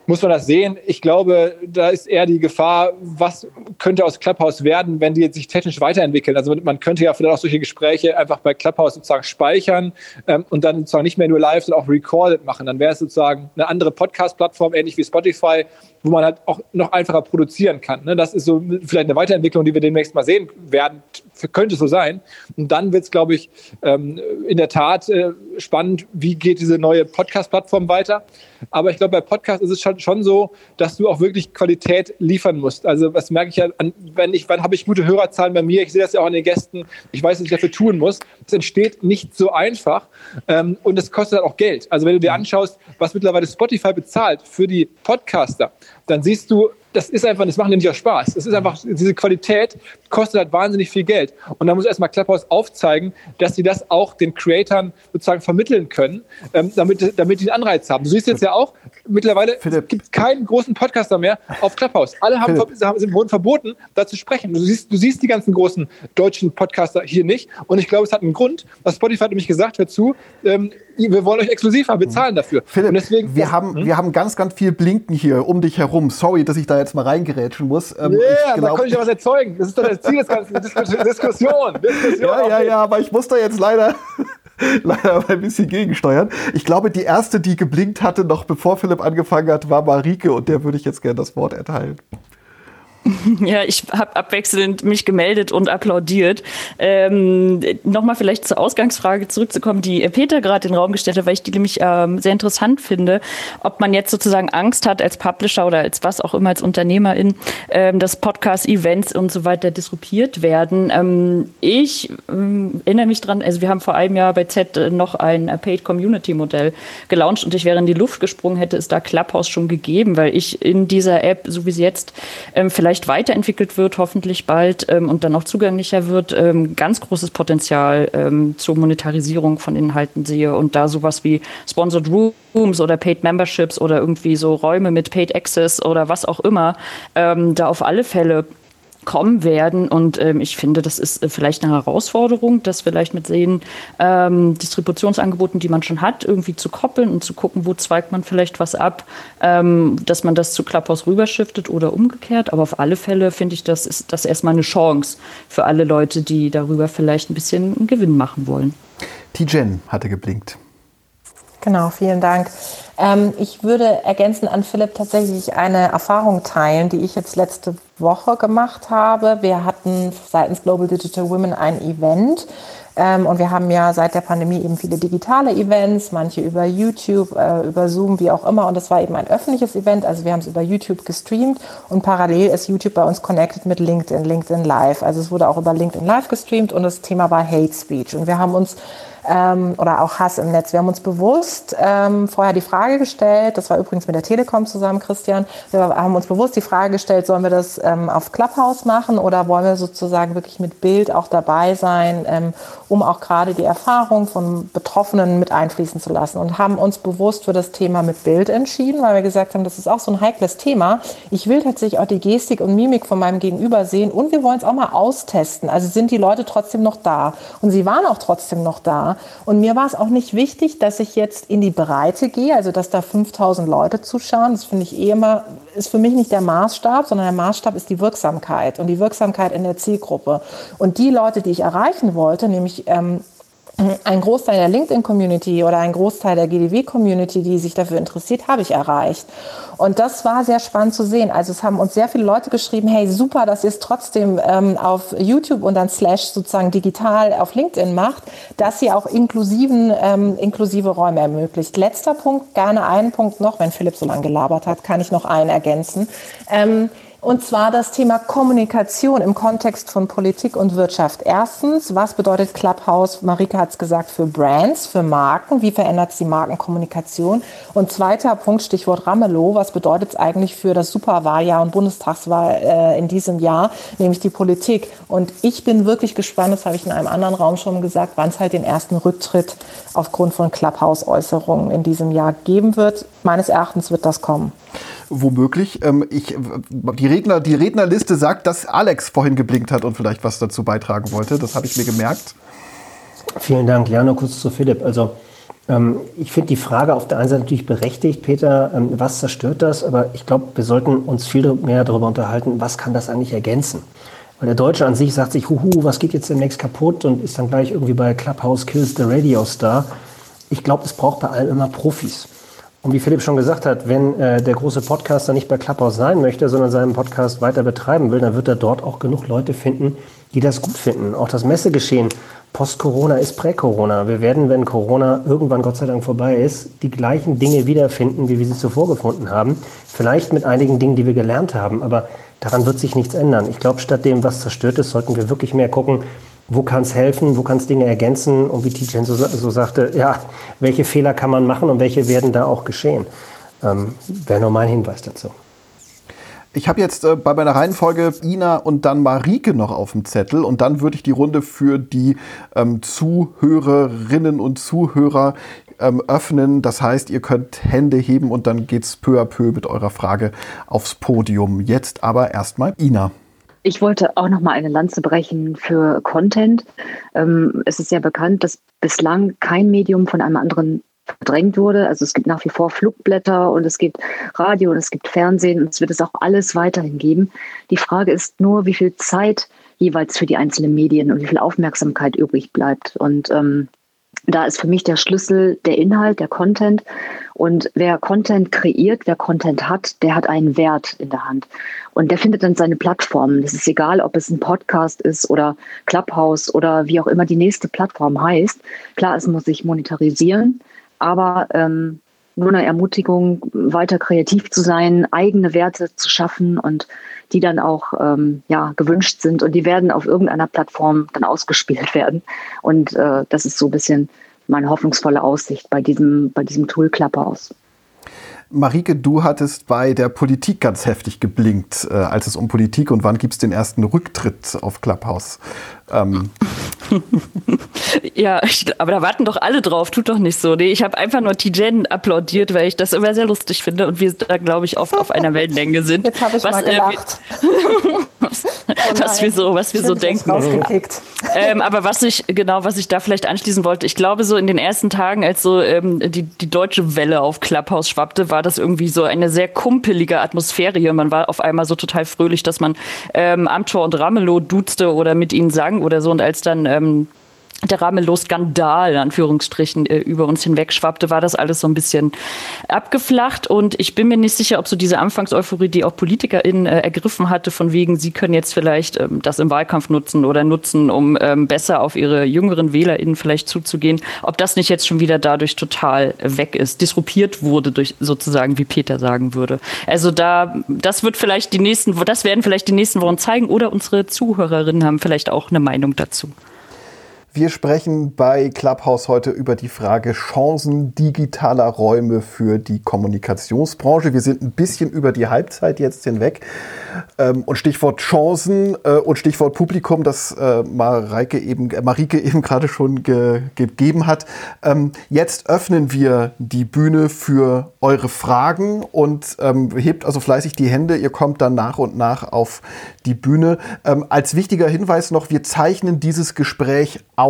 muss man das sehen. Ich glaube, da ist eher die Gefahr, was könnte aus Clubhouse werden, wenn die sich technisch weiterentwickeln. Also man könnte ja vielleicht auch solche Gespräche einfach bei Clubhouse sozusagen speichern ähm, und dann sozusagen nicht mehr nur live, sondern auch recorded machen. Dann wäre es sozusagen eine andere Podcast-Plattform, ähnlich wie Spotify, wo man halt auch noch einfacher produzieren kann. Ne? Das ist so vielleicht eine Weiterentwicklung, die wir demnächst mal sehen werden, könnte so sein. Und dann wird es, glaube ich, ähm, in der Tat äh, spannend, wie geht diese neue Podcast-Plattform weiter. Aber ich glaube, bei Podcast ist es schon, schon so, dass du auch wirklich Qualität liefern musst. Also das merke ich ja, an, wenn ich, wann habe ich gute Hörerzahlen bei mir? Ich sehe das ja auch an den Gästen. Ich weiß, was ich dafür tun muss. Es entsteht nicht so einfach ähm, und es kostet halt auch Geld. Also wenn du dir anschaust, was mittlerweile Spotify bezahlt für die Podcaster, dann siehst du, das ist einfach, das macht nicht auch Spaß. Es ist einfach, diese Qualität kostet halt wahnsinnig viel Geld. Und da muss erstmal Clubhouse aufzeigen, dass sie das auch den Creatoren sozusagen vermitteln können, ähm, damit, damit die einen Anreiz haben. Du siehst jetzt ja auch, mittlerweile gibt es keinen großen Podcaster mehr auf Clubhouse. Alle haben, sind, wurden verboten, da zu sprechen. Du siehst, du siehst die ganzen großen deutschen Podcaster hier nicht. Und ich glaube, es hat einen Grund, was Spotify hat nämlich gesagt, hör zu, ähm, wir wollen euch exklusiv haben, wir zahlen dafür. Philipp, deswegen, wir, haben, hm? wir haben ganz, ganz viel Blinken hier um dich herum. Sorry, dass ich da jetzt mal reingerätschen muss. Ähm, yeah, glaub, da kann ich ja was erzeugen. Das ist doch das Ziel des ganzen Diskussion. Diskussion ja, ja, ja, aber ich muss da jetzt leider leider ein bisschen gegensteuern. Ich glaube, die erste, die geblinkt hatte, noch bevor Philipp angefangen hat, war Marike und der würde ich jetzt gerne das Wort erteilen. Ja, ich habe abwechselnd mich gemeldet und applaudiert. Ähm, Nochmal vielleicht zur Ausgangsfrage zurückzukommen, die Peter gerade in den Raum gestellt hat, weil ich die nämlich ähm, sehr interessant finde, ob man jetzt sozusagen Angst hat als Publisher oder als was auch immer, als Unternehmerin, ähm, dass Podcast-Events und so weiter disruptiert werden. Ähm, ich ähm, erinnere mich dran, also wir haben vor einem Jahr bei Z noch ein Paid Community Modell gelauncht und ich wäre in die Luft gesprungen, hätte es da Clubhouse schon gegeben, weil ich in dieser App, so wie sie jetzt ähm, vielleicht vielleicht weiterentwickelt wird, hoffentlich bald ähm, und dann auch zugänglicher wird, ähm, ganz großes Potenzial ähm, zur Monetarisierung von Inhalten sehe und da sowas wie Sponsored Rooms oder Paid Memberships oder irgendwie so Räume mit Paid Access oder was auch immer, ähm, da auf alle Fälle kommen werden. Und ähm, ich finde, das ist äh, vielleicht eine Herausforderung, das vielleicht mit den ähm, Distributionsangeboten, die man schon hat, irgendwie zu koppeln und zu gucken, wo zweigt man vielleicht was ab, ähm, dass man das zu Clubhouse rüberschiftet oder umgekehrt. Aber auf alle Fälle finde ich, das ist das erstmal eine Chance für alle Leute, die darüber vielleicht ein bisschen Gewinn machen wollen. T-Gen hatte geblinkt. Genau, vielen Dank. Ähm, ich würde ergänzen an Philipp tatsächlich eine Erfahrung teilen, die ich jetzt letzte Woche gemacht habe. Wir hatten seitens Global Digital Women ein Event. Ähm, und wir haben ja seit der Pandemie eben viele digitale Events, manche über YouTube, äh, über Zoom, wie auch immer. Und das war eben ein öffentliches Event. Also wir haben es über YouTube gestreamt und parallel ist YouTube bei uns connected mit LinkedIn, LinkedIn Live. Also es wurde auch über LinkedIn Live gestreamt und das Thema war Hate Speech. Und wir haben uns ähm, oder auch Hass im Netz. Wir haben uns bewusst ähm, vorher die Frage gestellt, das war übrigens mit der Telekom zusammen, Christian, wir haben uns bewusst die Frage gestellt, sollen wir das ähm, auf Clubhouse machen oder wollen wir sozusagen wirklich mit Bild auch dabei sein, ähm, um auch gerade die Erfahrung von Betroffenen mit einfließen zu lassen und haben uns bewusst für das Thema mit Bild entschieden, weil wir gesagt haben, das ist auch so ein heikles Thema. Ich will tatsächlich auch die Gestik und Mimik von meinem Gegenüber sehen und wir wollen es auch mal austesten. Also sind die Leute trotzdem noch da und sie waren auch trotzdem noch da. Und mir war es auch nicht wichtig, dass ich jetzt in die Breite gehe, also dass da 5000 Leute zuschauen. Das finde ich eh immer, ist für mich nicht der Maßstab, sondern der Maßstab ist die Wirksamkeit und die Wirksamkeit in der Zielgruppe. Und die Leute, die ich erreichen wollte, nämlich ähm, ein Großteil der LinkedIn-Community oder ein Großteil der GDW-Community, die sich dafür interessiert, habe ich erreicht. Und das war sehr spannend zu sehen. Also es haben uns sehr viele Leute geschrieben, hey, super, dass ihr es trotzdem ähm, auf YouTube und dann Slash sozusagen digital auf LinkedIn macht, dass ihr auch inklusiven, ähm, inklusive Räume ermöglicht. Letzter Punkt, gerne einen Punkt noch, wenn Philipp so lange gelabert hat, kann ich noch einen ergänzen. Ähm, und zwar das Thema Kommunikation im Kontext von Politik und Wirtschaft. Erstens, was bedeutet Clubhouse, Marika hat es gesagt, für Brands, für Marken? Wie verändert es die Markenkommunikation? Und zweiter Punkt, Stichwort Ramelow, was bedeutet es eigentlich für das Superwahljahr und Bundestagswahl äh, in diesem Jahr, nämlich die Politik? Und ich bin wirklich gespannt, das habe ich in einem anderen Raum schon gesagt, wann es halt den ersten Rücktritt aufgrund von Clubhouse-Äußerungen in diesem Jahr geben wird. Meines Erachtens wird das kommen womöglich. Ähm, ich, die, Redner, die Rednerliste sagt, dass Alex vorhin geblinkt hat und vielleicht was dazu beitragen wollte. Das habe ich mir gemerkt. Vielen Dank. Ja, nur kurz zu Philipp. Also ähm, ich finde die Frage auf der einen Seite natürlich berechtigt, Peter, ähm, was zerstört das? Aber ich glaube, wir sollten uns viel mehr darüber unterhalten, was kann das eigentlich ergänzen? Weil der Deutsche an sich sagt sich, huhu, was geht jetzt demnächst kaputt und ist dann gleich irgendwie bei Clubhouse Kills the Radio Star. Ich glaube, es braucht bei allem immer Profis. Und wie Philipp schon gesagt hat, wenn äh, der große Podcaster nicht bei Clubhouse sein möchte, sondern seinen Podcast weiter betreiben will, dann wird er dort auch genug Leute finden, die das gut finden. Auch das Messegeschehen Post-Corona ist Prä-Corona. Wir werden, wenn Corona irgendwann Gott sei Dank vorbei ist, die gleichen Dinge wiederfinden, wie wir sie zuvor gefunden haben. Vielleicht mit einigen Dingen, die wir gelernt haben, aber daran wird sich nichts ändern. Ich glaube, statt dem, was zerstört ist, sollten wir wirklich mehr gucken, wo kann es helfen, wo kann es Dinge ergänzen und wie Tijen so, so, sagte, ja, welche Fehler kann man machen und welche werden da auch geschehen. Ähm, Wäre nur mein Hinweis dazu. Ich habe jetzt äh, bei meiner Reihenfolge Ina und dann Marike noch auf dem Zettel und dann würde ich die Runde für die ähm, Zuhörerinnen und Zuhörer ähm, öffnen. Das heißt, ihr könnt Hände heben und dann geht's peu à peu mit eurer Frage aufs Podium. Jetzt aber erstmal Ina. Ich wollte auch noch mal eine Lanze brechen für Content. Ähm, es ist ja bekannt, dass bislang kein Medium von einem anderen verdrängt wurde. Also es gibt nach wie vor Flugblätter und es gibt Radio und es gibt Fernsehen und es wird es auch alles weiterhin geben. Die Frage ist nur, wie viel Zeit jeweils für die einzelnen Medien und wie viel Aufmerksamkeit übrig bleibt. Und ähm, da ist für mich der Schlüssel der Inhalt, der Content. Und wer Content kreiert, wer Content hat, der hat einen Wert in der Hand. Und der findet dann seine Plattformen. Das ist egal, ob es ein Podcast ist oder Clubhouse oder wie auch immer die nächste Plattform heißt. Klar, es muss sich monetarisieren, aber ähm, nur eine Ermutigung, weiter kreativ zu sein, eigene Werte zu schaffen und die dann auch ähm, ja, gewünscht sind. Und die werden auf irgendeiner Plattform dann ausgespielt werden. Und äh, das ist so ein bisschen meine hoffnungsvolle Aussicht bei diesem, bei diesem Tool Clubhouse. Marike, du hattest bei der Politik ganz heftig geblinkt, äh, als es um Politik und wann gibt es den ersten Rücktritt auf Clubhouse ähm. ja, ich, aber da warten doch alle drauf, tut doch nicht so. Nee, ich habe einfach nur Tijen applaudiert, weil ich das immer sehr lustig finde und wir da, glaube ich, oft auf einer Wellenlänge sind. Jetzt habe ich was, mal äh, gelacht. Äh, was, oh was, wir so, was wir so denken. Ähm, aber was ich, genau, was ich da vielleicht anschließen wollte, ich glaube, so in den ersten Tagen, als so ähm, die, die deutsche Welle auf Clubhouse schwappte, war das irgendwie so eine sehr kumpelige Atmosphäre hier. Man war auf einmal so total fröhlich, dass man ähm, Amtor und Ramelow duzte oder mit ihnen sagen Tagen oder so. Und als dann ähm, der Ramelow-Skandal in Anführungsstrichen äh, über uns hinwegschwappte, war das alles so ein bisschen abgeflacht. Und ich bin mir nicht sicher, ob so diese Anfangseuphorie, die auch PolitikerInnen äh, ergriffen hatte, von wegen, sie können jetzt vielleicht ähm, das im Wahlkampf nutzen oder nutzen, um ähm, besser auf ihre jüngeren WählerInnen vielleicht zuzugehen, ob das nicht jetzt schon wieder dadurch total weg ist, disruptiert wurde durch sozusagen, wie Peter sagen würde. Also da, das wird vielleicht die nächsten, das werden vielleicht die nächsten Wochen zeigen oder unsere Zuhörerinnen haben vielleicht auch eine Meinung dazu. Wir sprechen bei Clubhouse heute über die Frage Chancen digitaler Räume für die Kommunikationsbranche. Wir sind ein bisschen über die Halbzeit jetzt hinweg. Ähm, und Stichwort Chancen äh, und Stichwort Publikum, das äh, Marike eben, Marike eben gerade schon ge gegeben hat. Ähm, jetzt öffnen wir die Bühne für eure Fragen und ähm, hebt also fleißig die Hände. Ihr kommt dann nach und nach auf die Bühne. als wichtiger Hinweis noch, wir zeichnen dieses Gespräch auf.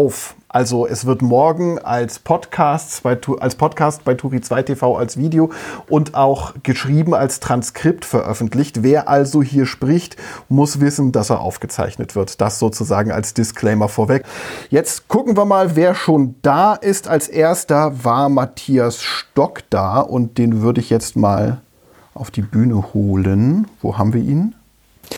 Also es wird morgen als Podcast bei, als Podcast bei Turi 2 TV als Video und auch geschrieben als Transkript veröffentlicht. Wer also hier spricht, muss wissen, dass er aufgezeichnet wird. Das sozusagen als Disclaimer vorweg. Jetzt gucken wir mal, wer schon da ist. Als erster war Matthias Stock da und den würde ich jetzt mal auf die Bühne holen. Wo haben wir ihn?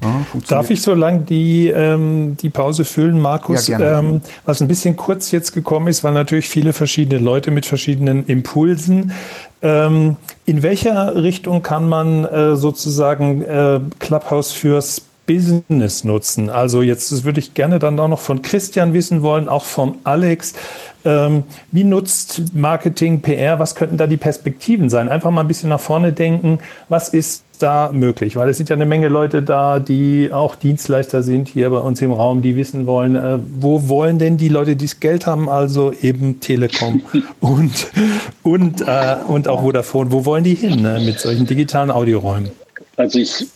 Ja, Darf ich so lange die, ähm, die Pause füllen, Markus? Ja, ähm, was ein bisschen kurz jetzt gekommen ist, waren natürlich viele verschiedene Leute mit verschiedenen Impulsen. Ähm, in welcher Richtung kann man äh, sozusagen äh, Clubhouse fürs Business nutzen? Also jetzt das würde ich gerne dann auch noch von Christian wissen wollen, auch von Alex. Ähm, wie nutzt Marketing, PR? Was könnten da die Perspektiven sein? Einfach mal ein bisschen nach vorne denken. Was ist da möglich? Weil es sind ja eine Menge Leute da, die auch Dienstleister sind hier bei uns im Raum, die wissen wollen, äh, wo wollen denn die Leute, die das Geld haben, also eben Telekom und, und, äh, und auch Vodafone, wo wollen die hin ne, mit solchen digitalen Audioräumen? Also ich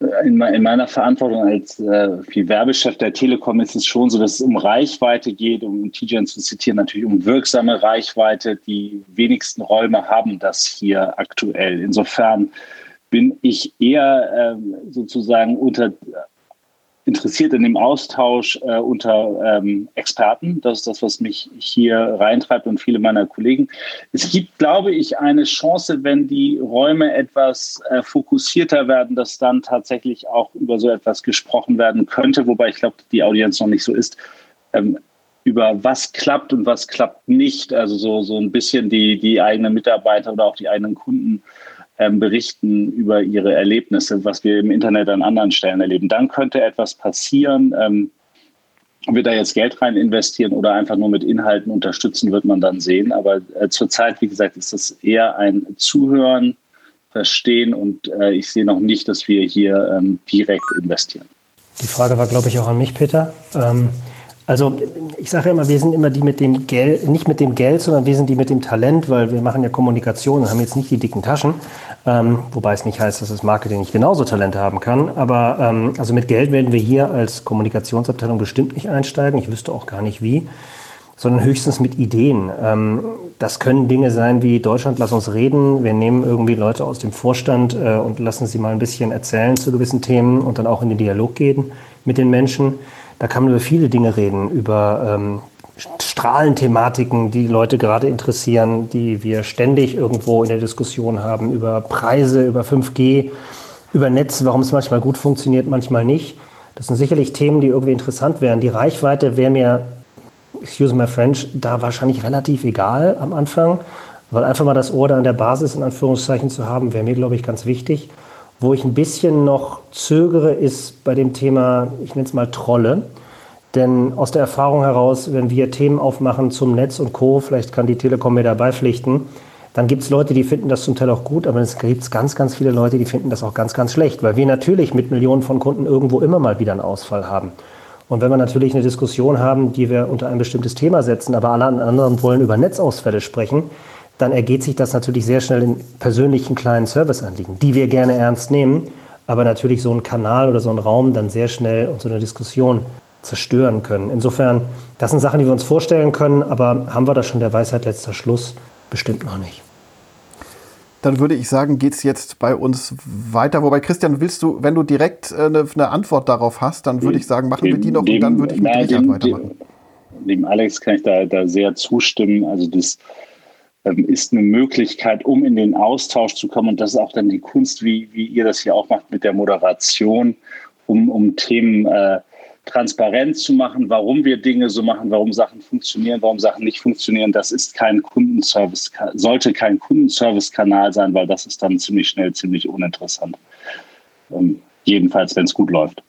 in, meiner Verantwortung als äh, viel Werbechef der Telekom ist es schon so, dass es um Reichweite geht, um Tijan zu zitieren, natürlich um wirksame Reichweite. Die wenigsten Räume haben das hier aktuell. Insofern bin ich eher ähm, sozusagen unter interessiert in dem Austausch äh, unter ähm, Experten. Das ist das, was mich hier reintreibt und viele meiner Kollegen. Es gibt, glaube ich, eine Chance, wenn die Räume etwas äh, fokussierter werden, dass dann tatsächlich auch über so etwas gesprochen werden könnte, wobei ich glaube, die Audienz noch nicht so ist. Ähm, über was klappt und was klappt nicht. Also so, so ein bisschen die, die eigenen Mitarbeiter oder auch die eigenen Kunden ähm, berichten über ihre Erlebnisse, was wir im Internet an anderen Stellen erleben. Dann könnte etwas passieren. Ähm, ob wir da jetzt Geld rein investieren oder einfach nur mit Inhalten unterstützen, wird man dann sehen. Aber äh, zurzeit, wie gesagt, ist das eher ein Zuhören, Verstehen und äh, ich sehe noch nicht, dass wir hier ähm, direkt investieren. Die Frage war, glaube ich, auch an mich, Peter. Ähm, also ich sage ja immer, wir sind immer die mit dem Geld, nicht mit dem Geld, sondern wir sind die mit dem Talent, weil wir machen ja Kommunikation und haben jetzt nicht die dicken Taschen. Ähm, wobei es nicht heißt, dass das Marketing nicht genauso Talente haben kann. Aber ähm, also mit Geld werden wir hier als Kommunikationsabteilung bestimmt nicht einsteigen. Ich wüsste auch gar nicht wie, sondern höchstens mit Ideen. Ähm, das können Dinge sein wie Deutschland, lass uns reden. Wir nehmen irgendwie Leute aus dem Vorstand äh, und lassen sie mal ein bisschen erzählen zu gewissen Themen und dann auch in den Dialog gehen mit den Menschen. Da kann man über viele Dinge reden, über ähm, Strahlenthematiken, die Leute gerade interessieren, die wir ständig irgendwo in der Diskussion haben, über Preise, über 5G, über Netz, warum es manchmal gut funktioniert, manchmal nicht. Das sind sicherlich Themen, die irgendwie interessant wären. Die Reichweite wäre mir, excuse my French, da wahrscheinlich relativ egal am Anfang, weil einfach mal das Ohr da an der Basis in Anführungszeichen zu haben, wäre mir, glaube ich, ganz wichtig. Wo ich ein bisschen noch zögere, ist bei dem Thema, ich nenne es mal Trolle. Denn aus der Erfahrung heraus, wenn wir Themen aufmachen zum Netz und Co., vielleicht kann die Telekom mir dabei pflichten, dann gibt es Leute, die finden das zum Teil auch gut, aber es gibt ganz, ganz viele Leute, die finden das auch ganz, ganz schlecht, weil wir natürlich mit Millionen von Kunden irgendwo immer mal wieder einen Ausfall haben. Und wenn wir natürlich eine Diskussion haben, die wir unter ein bestimmtes Thema setzen, aber alle anderen wollen über Netzausfälle sprechen, dann ergeht sich das natürlich sehr schnell in persönlichen kleinen Serviceanliegen, die wir gerne ernst nehmen, aber natürlich so ein Kanal oder so ein Raum dann sehr schnell und so eine Diskussion zerstören können. Insofern, das sind Sachen, die wir uns vorstellen können, aber haben wir da schon der Weisheit letzter Schluss? Bestimmt noch nicht. Dann würde ich sagen, geht es jetzt bei uns weiter. Wobei, Christian, willst du, wenn du direkt eine, äh, eine Antwort darauf hast, dann würde ich sagen, machen dem, wir die noch dem, und dann würde ich mit na, Richard dem, weitermachen. Dem Alex kann ich da, da sehr zustimmen. Also das ist eine Möglichkeit, um in den Austausch zu kommen. Und das ist auch dann die Kunst, wie, wie ihr das hier auch macht mit der Moderation, um, um Themen äh, transparent zu machen, warum wir Dinge so machen, warum Sachen funktionieren, warum Sachen nicht funktionieren. Das ist kein Kundenservice, sollte kein Kundenservice-Kanal sein, weil das ist dann ziemlich schnell ziemlich uninteressant. Ähm, jedenfalls, wenn es gut läuft.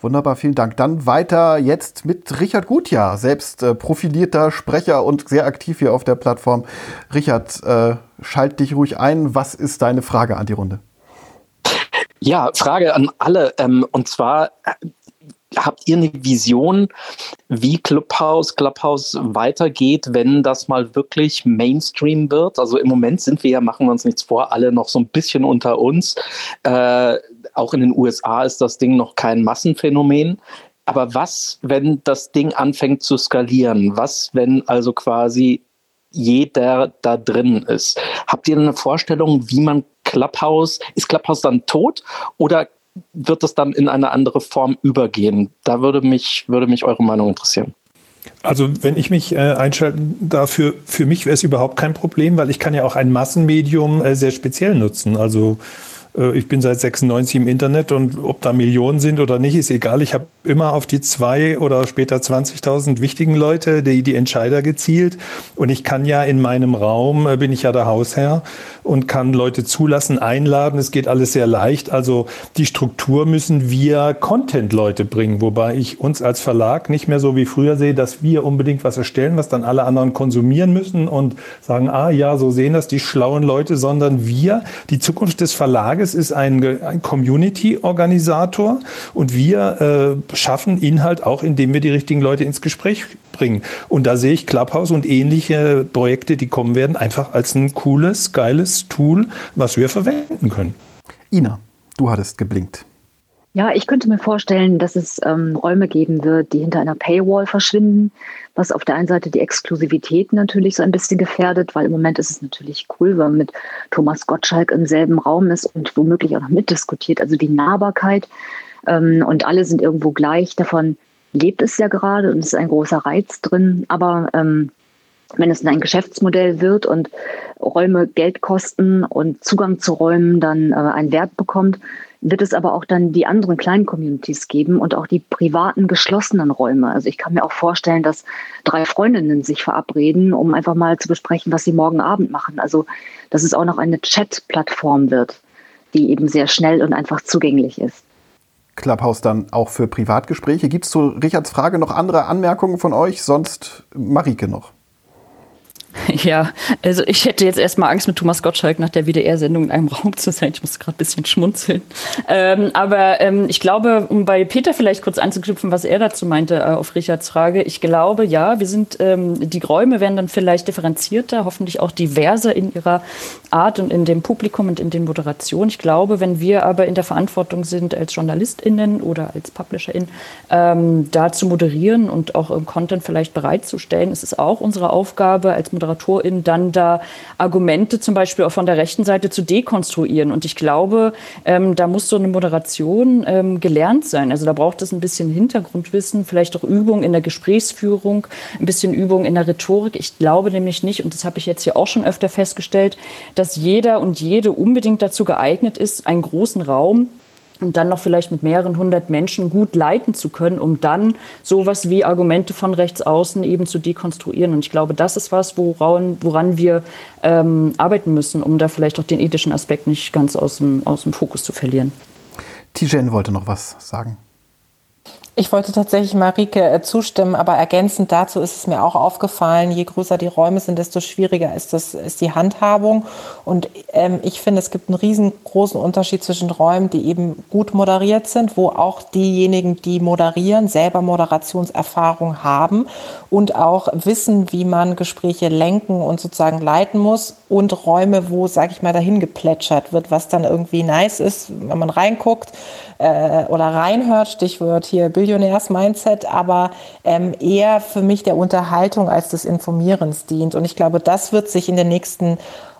Wunderbar, vielen Dank. Dann weiter jetzt mit Richard Gutjahr, selbst äh, profilierter Sprecher und sehr aktiv hier auf der Plattform. Richard, äh, schalt dich ruhig ein. Was ist deine Frage an die Runde? Ja, Frage an alle. Ähm, und zwar, habt ihr eine Vision, wie Clubhouse, Clubhouse weitergeht, wenn das mal wirklich Mainstream wird? Also im Moment sind wir ja, machen wir uns nichts vor, alle noch so ein bisschen unter uns. Äh, auch in den USA ist das Ding noch kein Massenphänomen. Aber was, wenn das Ding anfängt zu skalieren? Was, wenn also quasi jeder da drin ist? Habt ihr eine Vorstellung, wie man Clubhouse, ist Clubhouse dann tot oder wird es dann in eine andere Form übergehen? Da würde mich, würde mich eure Meinung interessieren. Also wenn ich mich äh, einschalten dafür, für mich wäre es überhaupt kein Problem, weil ich kann ja auch ein Massenmedium äh, sehr speziell nutzen. Also ich bin seit 96 im Internet und ob da Millionen sind oder nicht, ist egal. Ich habe immer auf die zwei oder später 20.000 wichtigen Leute, die, die Entscheider gezielt. Und ich kann ja in meinem Raum, äh, bin ich ja der Hausherr und kann Leute zulassen, einladen. Es geht alles sehr leicht. Also die Struktur müssen wir Content-Leute bringen, wobei ich uns als Verlag nicht mehr so wie früher sehe, dass wir unbedingt was erstellen, was dann alle anderen konsumieren müssen und sagen, ah ja, so sehen das die schlauen Leute, sondern wir, die Zukunft des Verlages ist ein, ein Community-Organisator und wir äh, schaffen Inhalt auch, indem wir die richtigen Leute ins Gespräch bringen. Und da sehe ich Clubhouse und ähnliche Projekte, die kommen werden, einfach als ein cooles, geiles Tool, was wir verwenden können. Ina, du hattest geblinkt. Ja, ich könnte mir vorstellen, dass es ähm, Räume geben wird, die hinter einer Paywall verschwinden, was auf der einen Seite die Exklusivität natürlich so ein bisschen gefährdet, weil im Moment ist es natürlich cool, wenn man mit Thomas Gottschalk im selben Raum ist und womöglich auch noch mitdiskutiert. Also die Nahbarkeit ähm, und alle sind irgendwo gleich. Davon lebt es ja gerade und es ist ein großer Reiz drin. Aber ähm, wenn es ein Geschäftsmodell wird und Räume Geld kosten und Zugang zu Räumen dann äh, einen Wert bekommt, wird es aber auch dann die anderen kleinen Communities geben und auch die privaten geschlossenen Räume. Also ich kann mir auch vorstellen, dass drei Freundinnen sich verabreden, um einfach mal zu besprechen, was sie morgen Abend machen. Also dass es auch noch eine Chat-Plattform wird, die eben sehr schnell und einfach zugänglich ist. Clubhouse dann auch für Privatgespräche. Gibt es zu Richards Frage noch andere Anmerkungen von euch? Sonst Marike noch. Ja, also ich hätte jetzt erstmal Angst, mit Thomas Gottschalk nach der WDR-Sendung in einem Raum zu sein. Ich muss gerade ein bisschen schmunzeln. Ähm, aber ähm, ich glaube, um bei Peter vielleicht kurz anzuknüpfen, was er dazu meinte äh, auf Richards Frage, ich glaube, ja, wir sind, ähm, die Räume werden dann vielleicht differenzierter, hoffentlich auch diverser in ihrer Art und in dem Publikum und in den Moderationen. Ich glaube, wenn wir aber in der Verantwortung sind, als JournalistInnen oder als PublisherInnen, ähm, da zu moderieren und auch im Content vielleicht bereitzustellen, ist es auch unsere Aufgabe als Moderatorin dann da Argumente zum Beispiel auch von der rechten Seite zu dekonstruieren. Und ich glaube, ähm, da muss so eine Moderation ähm, gelernt sein. Also da braucht es ein bisschen Hintergrundwissen, vielleicht auch Übung in der Gesprächsführung, ein bisschen Übung in der Rhetorik. Ich glaube nämlich nicht, und das habe ich jetzt hier auch schon öfter festgestellt, dass jeder und jede unbedingt dazu geeignet ist, einen großen Raum und dann noch vielleicht mit mehreren hundert Menschen gut leiten zu können, um dann sowas wie Argumente von rechts außen eben zu dekonstruieren. Und ich glaube, das ist was, woran, woran wir ähm, arbeiten müssen, um da vielleicht auch den ethischen Aspekt nicht ganz aus dem, aus dem Fokus zu verlieren. Tijen wollte noch was sagen. Ich wollte tatsächlich Marike äh, zustimmen, aber ergänzend dazu ist es mir auch aufgefallen, je größer die Räume sind, desto schwieriger ist, das, ist die Handhabung. Und ähm, ich finde, es gibt einen riesengroßen Unterschied zwischen Räumen, die eben gut moderiert sind, wo auch diejenigen, die moderieren, selber Moderationserfahrung haben und auch wissen, wie man Gespräche lenken und sozusagen leiten muss und Räume, wo, sage ich mal, dahin geplätschert wird, was dann irgendwie nice ist, wenn man reinguckt äh, oder reinhört, Stichwort hier Billionärs-Mindset, aber ähm, eher für mich der Unterhaltung als des Informierens dient. Und ich glaube, das wird sich in den nächsten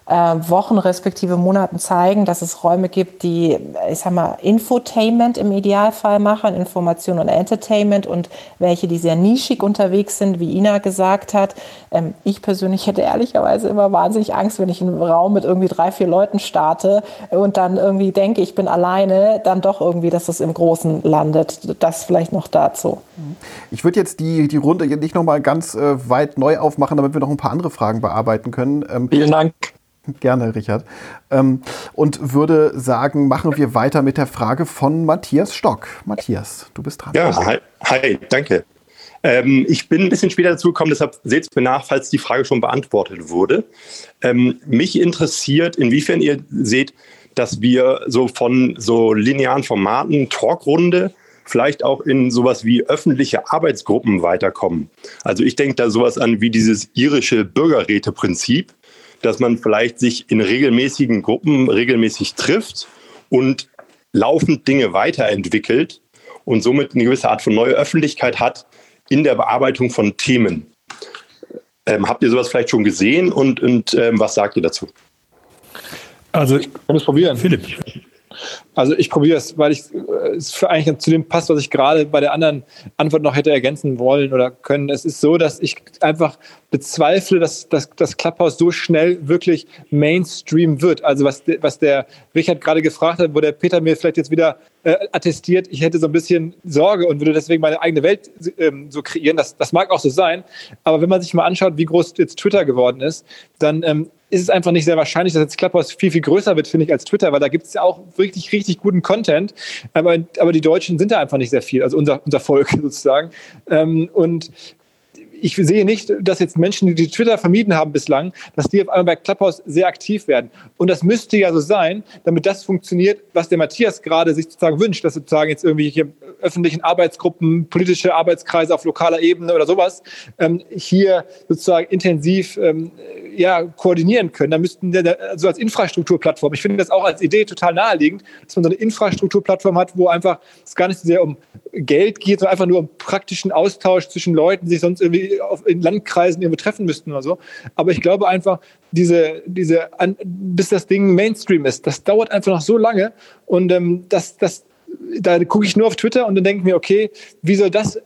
Wochen respektive Monaten zeigen, dass es Räume gibt, die, ich sag mal, Infotainment im Idealfall machen, Information und Entertainment und welche, die sehr nischig unterwegs sind, wie Ina gesagt hat. Ähm, ich persönlich hätte ehrlicherweise immer wahnsinnig Angst, wenn ich einen Raum mit irgendwie drei, vier Leuten starte und dann irgendwie denke, ich bin alleine, dann doch irgendwie, dass es im Großen landet. Das vielleicht noch dazu. Ich würde jetzt die, die Runde nicht nochmal ganz äh, weit neu aufmachen, damit wir noch ein paar andere Fragen bearbeiten können. Ähm, Vielen Dank. Gerne, Richard. Ähm, und würde sagen, machen wir weiter mit der Frage von Matthias Stock. Matthias, du bist dran. Ja, hi, hi danke. Ähm, ich bin ein bisschen später dazu gekommen, deshalb seht es mir nach, falls die Frage schon beantwortet wurde. Ähm, mich interessiert, inwiefern ihr seht, dass wir so von so linearen Formaten, Talkrunde, vielleicht auch in sowas wie öffentliche Arbeitsgruppen weiterkommen. Also ich denke da sowas an wie dieses irische Bürgerräteprinzip, dass man vielleicht sich in regelmäßigen Gruppen regelmäßig trifft und laufend Dinge weiterentwickelt und somit eine gewisse Art von neue Öffentlichkeit hat in der Bearbeitung von Themen. Ähm, habt ihr sowas vielleicht schon gesehen und, und ähm, was sagt ihr dazu? Also ich kann es probieren. Philipp. Also ich probiere es, weil ich äh, es für eigentlich zu dem passt, was ich gerade bei der anderen Antwort noch hätte ergänzen wollen oder können. Es ist so, dass ich einfach bezweifle, dass, dass das Clubhouse so schnell wirklich Mainstream wird. Also was, was der Richard gerade gefragt hat, wo der Peter mir vielleicht jetzt wieder äh, attestiert, ich hätte so ein bisschen Sorge und würde deswegen meine eigene Welt ähm, so kreieren. Das, das mag auch so sein. Aber wenn man sich mal anschaut, wie groß jetzt Twitter geworden ist, dann ähm, ist es einfach nicht sehr wahrscheinlich, dass jetzt Clubhouse viel, viel größer wird, finde ich, als Twitter, weil da gibt es ja auch richtig, richtig guten Content. Aber, aber die Deutschen sind da einfach nicht sehr viel, also unser, unser Volk sozusagen. Ähm, und ich sehe nicht, dass jetzt Menschen, die Twitter vermieden haben bislang, dass die auf einmal bei Clubhouse sehr aktiv werden. Und das müsste ja so sein, damit das funktioniert, was der Matthias gerade sich sozusagen wünscht, dass sozusagen jetzt irgendwie hier öffentlichen Arbeitsgruppen, politische Arbeitskreise auf lokaler Ebene oder sowas ähm, hier sozusagen intensiv ähm, ja, koordinieren können. Da müssten so also als Infrastrukturplattform, ich finde das auch als Idee total naheliegend, dass man so eine Infrastrukturplattform hat, wo einfach es gar nicht so sehr um Geld geht, sondern einfach nur um praktischen Austausch zwischen Leuten, die sich sonst irgendwie auf, in Landkreisen irgendwo treffen müssten oder so. Aber ich glaube einfach, diese, diese, an, bis das Ding Mainstream ist, das dauert einfach noch so lange und ähm, das, das da gucke ich nur auf Twitter und dann denke ich mir, okay, wie soll das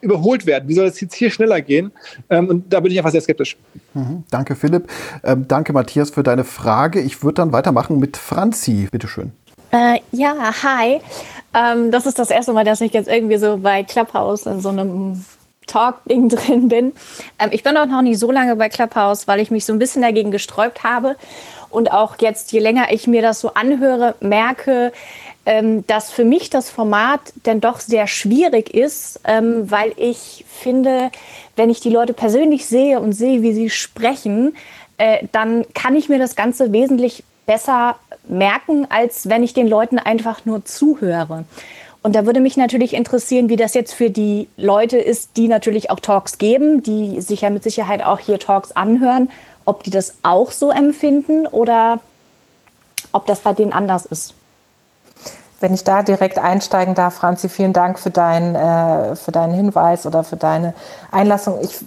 überholt werden? Wie soll das jetzt hier schneller gehen? Ähm, und da bin ich einfach sehr skeptisch. Mhm, danke, Philipp. Ähm, danke, Matthias, für deine Frage. Ich würde dann weitermachen mit Franzi. Bitteschön. Äh, ja, hi. Ähm, das ist das erste Mal, dass ich jetzt irgendwie so bei Clubhouse in so einem Talk-Ding drin bin. Ähm, ich bin auch noch nicht so lange bei Clubhouse, weil ich mich so ein bisschen dagegen gesträubt habe. Und auch jetzt, je länger ich mir das so anhöre, merke, ähm, dass für mich das Format denn doch sehr schwierig ist, ähm, weil ich finde, wenn ich die Leute persönlich sehe und sehe, wie sie sprechen, äh, dann kann ich mir das Ganze wesentlich besser merken, als wenn ich den Leuten einfach nur zuhöre. Und da würde mich natürlich interessieren, wie das jetzt für die Leute ist, die natürlich auch Talks geben, die sich ja mit Sicherheit auch hier Talks anhören, ob die das auch so empfinden oder ob das bei denen anders ist. Wenn ich da direkt einsteigen darf, Franzi, vielen Dank für, dein, äh, für deinen Hinweis oder für deine Einlassung. Ich,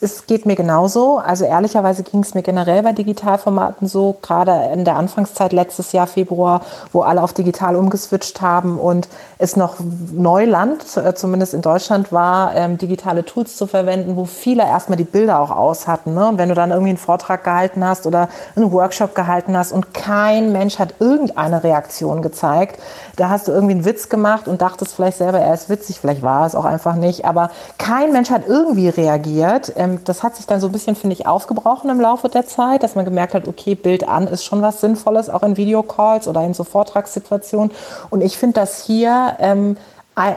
es geht mir genauso. Also ehrlicherweise ging es mir generell bei Digitalformaten so, gerade in der Anfangszeit letztes Jahr Februar, wo alle auf digital umgeswitcht haben und es noch Neuland, äh, zumindest in Deutschland war, ähm, digitale Tools zu verwenden, wo viele erstmal die Bilder auch aus hatten. Ne? Und wenn du dann irgendwie einen Vortrag gehalten hast oder einen Workshop gehalten hast und kein Mensch hat irgendeine Reaktion gezeigt, da hast du irgendwie einen Witz gemacht und dachtest vielleicht selber, er ist witzig, vielleicht war es auch einfach nicht, aber kein Mensch hat irgendwie reagiert. Ähm, das hat sich dann so ein bisschen, finde ich, aufgebrochen im Laufe der Zeit, dass man gemerkt hat, okay, Bild an ist schon was Sinnvolles, auch in Videocalls oder in so Vortragssituationen. Und ich finde das hier ähm,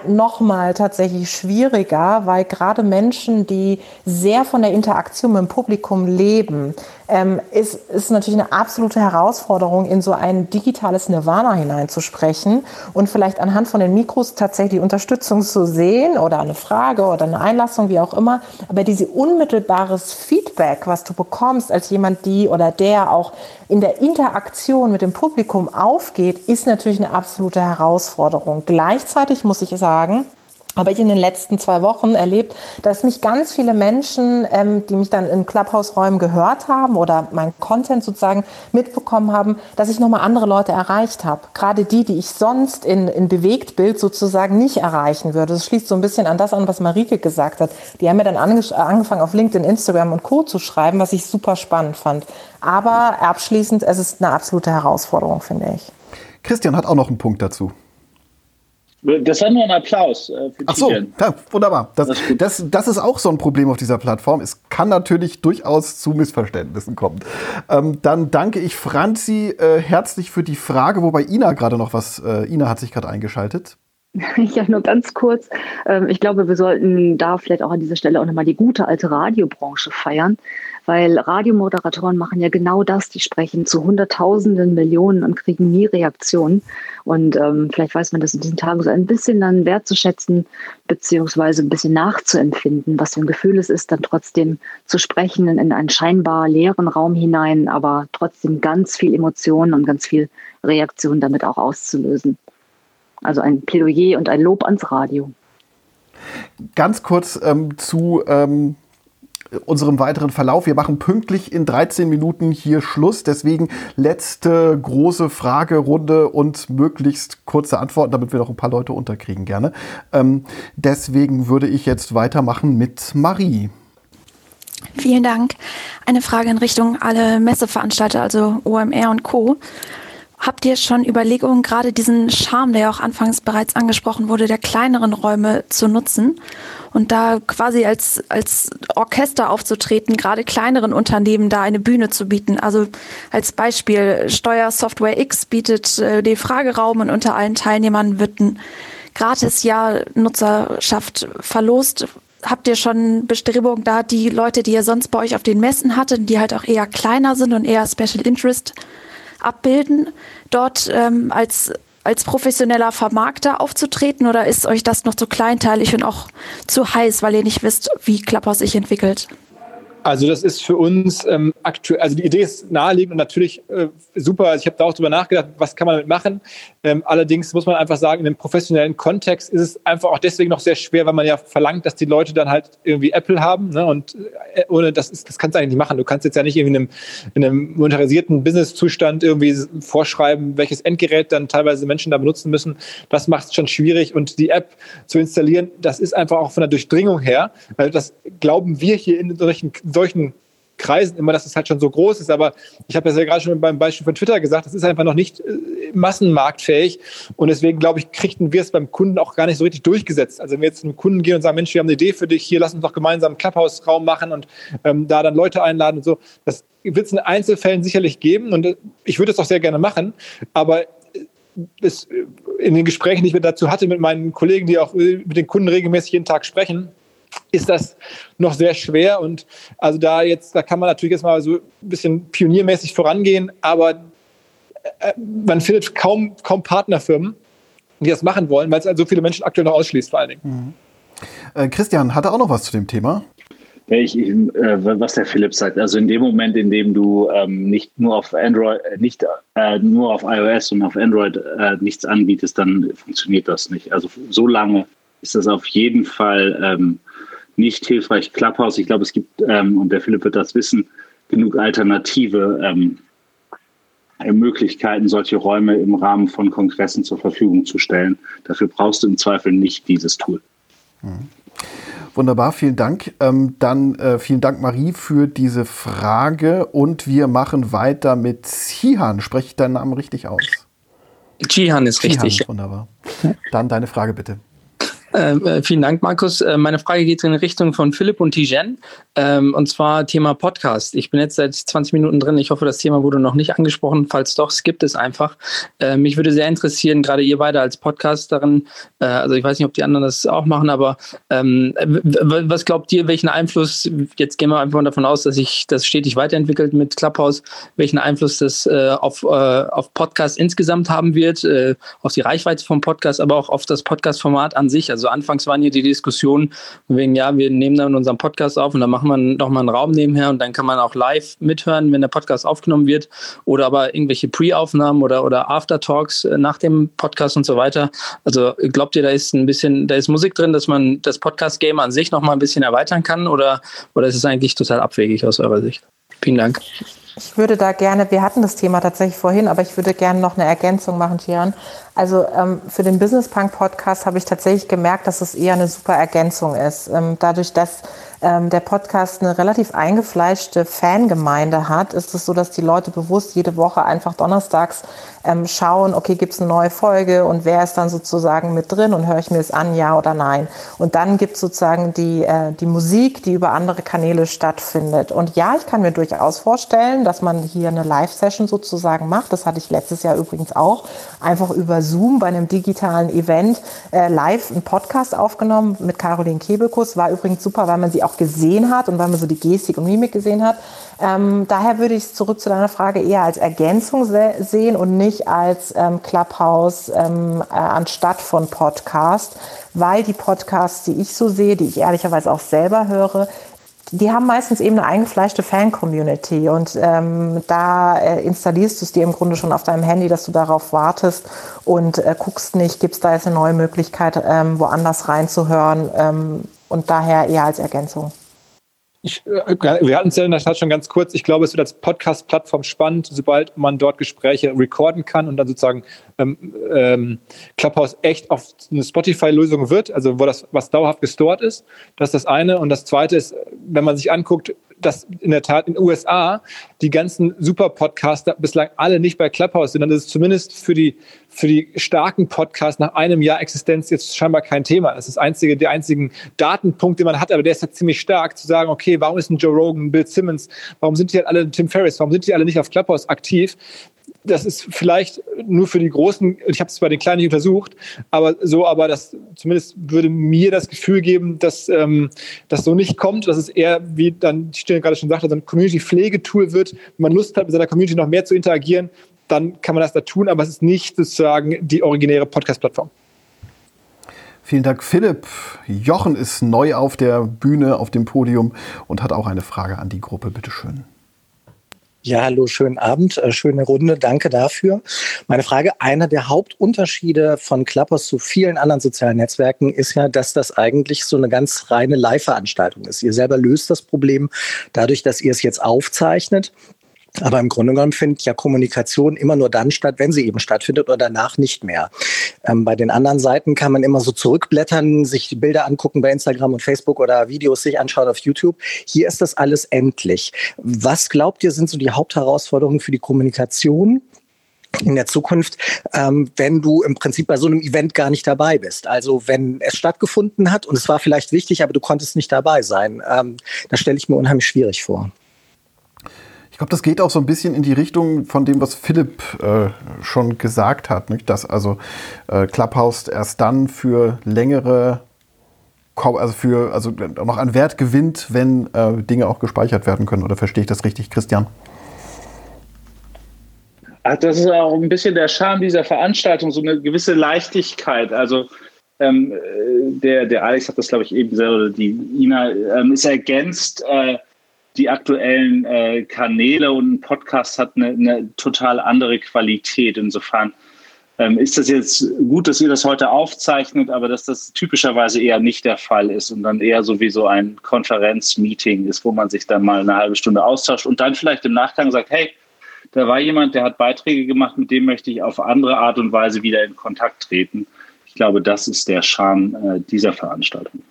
nochmal tatsächlich schwieriger, weil gerade Menschen, die sehr von der Interaktion mit dem Publikum leben, ähm, ist, ist natürlich eine absolute Herausforderung, in so ein digitales Nirvana hineinzusprechen und vielleicht anhand von den Mikros tatsächlich Unterstützung zu sehen oder eine Frage oder eine Einlassung, wie auch immer. Aber diese unmittelbares Feedback, was du bekommst als jemand, die oder der auch in der Interaktion mit dem Publikum aufgeht, ist natürlich eine absolute Herausforderung. Gleichzeitig muss ich sagen, habe ich in den letzten zwei Wochen erlebt, dass mich ganz viele Menschen, ähm, die mich dann in Clubhouse-Räumen gehört haben oder mein Content sozusagen mitbekommen haben, dass ich nochmal andere Leute erreicht habe. Gerade die, die ich sonst in, in Bewegtbild sozusagen nicht erreichen würde. Das schließt so ein bisschen an das an, was Marike gesagt hat. Die haben mir dann angefangen, auf LinkedIn, Instagram und Co. zu schreiben, was ich super spannend fand. Aber abschließend, es ist eine absolute Herausforderung, finde ich. Christian hat auch noch einen Punkt dazu. Das war nur ein Applaus äh, für Ach so, ja, wunderbar. Das, das, das, das, ist auch so ein Problem auf dieser Plattform. Es kann natürlich durchaus zu Missverständnissen kommen. Ähm, dann danke ich Franzi äh, herzlich für die Frage, wobei Ina gerade noch was, äh, Ina hat sich gerade eingeschaltet. Ja, nur ganz kurz. Ähm, ich glaube, wir sollten da vielleicht auch an dieser Stelle auch nochmal die gute alte Radiobranche feiern weil Radiomoderatoren machen ja genau das, die sprechen zu Hunderttausenden, Millionen und kriegen nie Reaktionen. Und ähm, vielleicht weiß man das in diesen Tagen so ein bisschen dann wertzuschätzen, beziehungsweise ein bisschen nachzuempfinden, was für ein Gefühl es ist, dann trotzdem zu sprechen in einen scheinbar leeren Raum hinein, aber trotzdem ganz viel Emotionen und ganz viel Reaktion damit auch auszulösen. Also ein Plädoyer und ein Lob ans Radio. Ganz kurz ähm, zu ähm, unserem weiteren Verlauf. Wir machen pünktlich in 13 Minuten hier Schluss. Deswegen letzte große Fragerunde und möglichst kurze Antworten, damit wir noch ein paar Leute unterkriegen gerne. Ähm, deswegen würde ich jetzt weitermachen mit Marie. Vielen Dank. Eine Frage in Richtung alle Messeveranstalter, also OMR und Co. Habt ihr schon Überlegungen, gerade diesen Charme, der ja auch anfangs bereits angesprochen wurde, der kleineren Räume zu nutzen und da quasi als, als Orchester aufzutreten, gerade kleineren Unternehmen da eine Bühne zu bieten? Also als Beispiel, Steuersoftware X bietet äh, den Frageraum und unter allen Teilnehmern wird ein gratis Jahr Nutzerschaft verlost. Habt ihr schon Bestrebungen da, die Leute, die ihr sonst bei euch auf den Messen hattet, die halt auch eher kleiner sind und eher Special Interest abbilden, dort ähm, als, als professioneller Vermarkter aufzutreten oder ist euch das noch zu kleinteilig und auch zu heiß, weil ihr nicht wisst, wie Clubhouse sich entwickelt? Also das ist für uns ähm, aktuell, also die Idee ist naheliegend und natürlich äh, super. Also ich habe da auch drüber nachgedacht, was kann man damit machen. Ähm, allerdings muss man einfach sagen, in dem professionellen Kontext ist es einfach auch deswegen noch sehr schwer, weil man ja verlangt, dass die Leute dann halt irgendwie Apple haben. Ne? Und äh, ohne das ist, das kannst du eigentlich nicht machen. Du kannst jetzt ja nicht irgendwie in einem, in einem monetarisierten Business-Zustand irgendwie vorschreiben, welches Endgerät dann teilweise Menschen da benutzen müssen. Das macht es schon schwierig. Und die App zu installieren, das ist einfach auch von der Durchdringung her, weil das glauben wir hier in solchen solchen Kreisen immer, dass es halt schon so groß ist. Aber ich habe das ja gerade schon beim Beispiel von Twitter gesagt, das ist einfach noch nicht äh, massenmarktfähig. Und deswegen, glaube ich, kriegten wir es beim Kunden auch gar nicht so richtig durchgesetzt. Also wenn wir jetzt einem Kunden gehen und sagen, Mensch, wir haben eine Idee für dich, hier lass uns doch gemeinsam einen Clubhouse-Raum machen und ähm, da dann Leute einladen und so. Das wird es in Einzelfällen sicherlich geben und äh, ich würde es auch sehr gerne machen. Aber es, äh, in den Gesprächen, die ich dazu hatte mit meinen Kollegen, die auch mit den Kunden regelmäßig jeden Tag sprechen, ist das noch sehr schwer. Und also da jetzt, da kann man natürlich jetzt mal so ein bisschen pioniermäßig vorangehen, aber äh, man findet kaum, kaum Partnerfirmen, die das machen wollen, weil es halt so viele Menschen aktuell noch ausschließt, vor allen Dingen. Mhm. Äh, Christian, hat er auch noch was zu dem Thema? Ich, äh, was der Philipp sagt, also in dem Moment, in dem du ähm, nicht nur auf Android, äh, nicht äh, nur auf iOS und auf Android äh, nichts anbietest, dann funktioniert das nicht. Also so lange ist das auf jeden Fall ähm, nicht hilfreich. Clubhouse, ich glaube, es gibt, ähm, und der Philipp wird das wissen, genug alternative ähm, Möglichkeiten, solche Räume im Rahmen von Kongressen zur Verfügung zu stellen. Dafür brauchst du im Zweifel nicht dieses Tool. Mhm. Wunderbar, vielen Dank. Ähm, dann äh, vielen Dank, Marie, für diese Frage. Und wir machen weiter mit Sihan. Spreche ich deinen Namen richtig aus? Jihan ist Jihan, richtig. Wunderbar. Dann deine Frage bitte. Ähm, äh, vielen Dank, Markus. Äh, meine Frage geht in Richtung von Philipp und Tijen. Ähm, und zwar Thema Podcast. Ich bin jetzt seit 20 Minuten drin. Ich hoffe, das Thema wurde noch nicht angesprochen. Falls doch, skippt es einfach. Äh, mich würde sehr interessieren, gerade ihr beide als Podcasterin, äh, also ich weiß nicht, ob die anderen das auch machen, aber ähm, was glaubt ihr, welchen Einfluss, jetzt gehen wir einfach davon aus, dass sich das stetig weiterentwickelt mit Clubhouse, welchen Einfluss das äh, auf, äh, auf Podcast insgesamt haben wird, auf die Reichweite vom Podcast, aber auch auf das Podcast-Format an sich. Also also anfangs waren hier die Diskussionen wegen, ja, wir nehmen dann unseren Podcast auf und dann machen wir noch mal einen Raum nebenher und dann kann man auch live mithören, wenn der Podcast aufgenommen wird oder aber irgendwelche Pre-Aufnahmen oder, oder After-Talks äh, nach dem Podcast und so weiter. Also glaubt ihr, da ist ein bisschen, da ist Musik drin, dass man das Podcast-Game an sich noch mal ein bisschen erweitern kann oder, oder ist es eigentlich total abwegig aus eurer Sicht? Vielen Dank. Ich würde da gerne, wir hatten das Thema tatsächlich vorhin, aber ich würde gerne noch eine Ergänzung machen, Tian. Also ähm, für den Business Punk Podcast habe ich tatsächlich gemerkt, dass es eher eine super Ergänzung ist. Ähm, dadurch, dass ähm, der Podcast eine relativ eingefleischte Fangemeinde hat, ist es so, dass die Leute bewusst jede Woche einfach donnerstags ähm, schauen, okay, gibt es eine neue Folge und wer ist dann sozusagen mit drin und höre ich mir es an, ja oder nein. Und dann gibt es sozusagen die, äh, die Musik, die über andere Kanäle stattfindet. Und ja, ich kann mir durchaus vorstellen, dass man hier eine Live-Session sozusagen macht. Das hatte ich letztes Jahr übrigens auch. Einfach über Zoom bei einem digitalen Event äh, live einen Podcast aufgenommen mit Caroline Kebekus. War übrigens super, weil man sie auch gesehen hat und weil man so die Gestik und Mimik gesehen hat. Ähm, daher würde ich es zurück zu deiner Frage eher als Ergänzung se sehen und nicht als ähm, Clubhouse ähm, äh, anstatt von Podcast, weil die Podcasts, die ich so sehe, die ich ehrlicherweise auch selber höre, die haben meistens eben eine eingefleischte Fan-Community und ähm, da äh, installierst du es dir im Grunde schon auf deinem Handy, dass du darauf wartest und äh, guckst nicht, gibt es da jetzt eine neue Möglichkeit, ähm, woanders reinzuhören ähm, und daher eher als Ergänzung. Ich, äh, wir hatten es ja in der Tat schon ganz kurz. Ich glaube, es wird als Podcast-Plattform spannend, sobald man dort Gespräche recorden kann und dann sozusagen ähm, ähm, Clubhouse echt auf eine Spotify-Lösung wird, also wo das was dauerhaft gestort ist. Das ist das eine. Und das zweite ist, wenn man sich anguckt, dass in der Tat in den USA die ganzen Super-Podcaster bislang alle nicht bei Clubhouse sind, dann ist es zumindest für die, für die starken Podcasts nach einem Jahr Existenz jetzt scheinbar kein Thema. Das ist das einzige, der einzigen Datenpunkt, den man hat, aber der ist ja ziemlich stark, zu sagen, okay, warum ist ein Joe Rogan, Bill Simmons, warum sind die halt alle, Tim Ferriss, warum sind die alle nicht auf Clubhouse aktiv? Das ist vielleicht nur für die Großen, ich habe es bei den Kleinen nicht untersucht, aber so, aber das zumindest würde mir das Gefühl geben, dass ähm, das so nicht kommt, dass es eher, wie dann die Stelle gerade schon sagte, so ein Community-Pflegetool wird. Wenn man Lust hat, mit seiner Community noch mehr zu interagieren, dann kann man das da tun, aber es ist nicht sozusagen die originäre Podcast-Plattform. Vielen Dank, Philipp. Jochen ist neu auf der Bühne, auf dem Podium und hat auch eine Frage an die Gruppe. Bitte schön. Ja, hallo, schönen Abend, äh, schöne Runde, danke dafür. Meine Frage, einer der Hauptunterschiede von Clubhouse zu vielen anderen sozialen Netzwerken ist ja, dass das eigentlich so eine ganz reine Live-Veranstaltung ist. Ihr selber löst das Problem dadurch, dass ihr es jetzt aufzeichnet aber im Grunde genommen findet ja Kommunikation immer nur dann statt, wenn sie eben stattfindet oder danach nicht mehr. Ähm, bei den anderen Seiten kann man immer so zurückblättern, sich die Bilder angucken bei Instagram und Facebook oder Videos sich anschauen auf YouTube. Hier ist das alles endlich. Was glaubt ihr, sind so die Hauptherausforderungen für die Kommunikation? in der Zukunft, ähm, wenn du im Prinzip bei so einem Event gar nicht dabei bist. Also wenn es stattgefunden hat und es war vielleicht wichtig, aber du konntest nicht dabei sein. Ähm, das stelle ich mir unheimlich schwierig vor glaube, das geht auch so ein bisschen in die Richtung von dem, was Philipp äh, schon gesagt hat, nicht? dass also äh, Clubhouse erst dann für längere, also für also noch an Wert gewinnt, wenn äh, Dinge auch gespeichert werden können. Oder verstehe ich das richtig, Christian? Also das ist auch ein bisschen der Charme dieser Veranstaltung, so eine gewisse Leichtigkeit. Also ähm, der, der Alex hat das, glaube ich, eben oder die Ina, ähm, ist ergänzt äh, die aktuellen äh, Kanäle und ein Podcast hat eine, eine total andere Qualität. Insofern ähm, ist das jetzt gut, dass ihr das heute aufzeichnet, aber dass das typischerweise eher nicht der Fall ist und dann eher so wie so ein Konferenzmeeting ist, wo man sich dann mal eine halbe Stunde austauscht und dann vielleicht im Nachgang sagt, hey, da war jemand, der hat Beiträge gemacht, mit dem möchte ich auf andere Art und Weise wieder in Kontakt treten. Ich glaube, das ist der Charme äh, dieser Veranstaltung.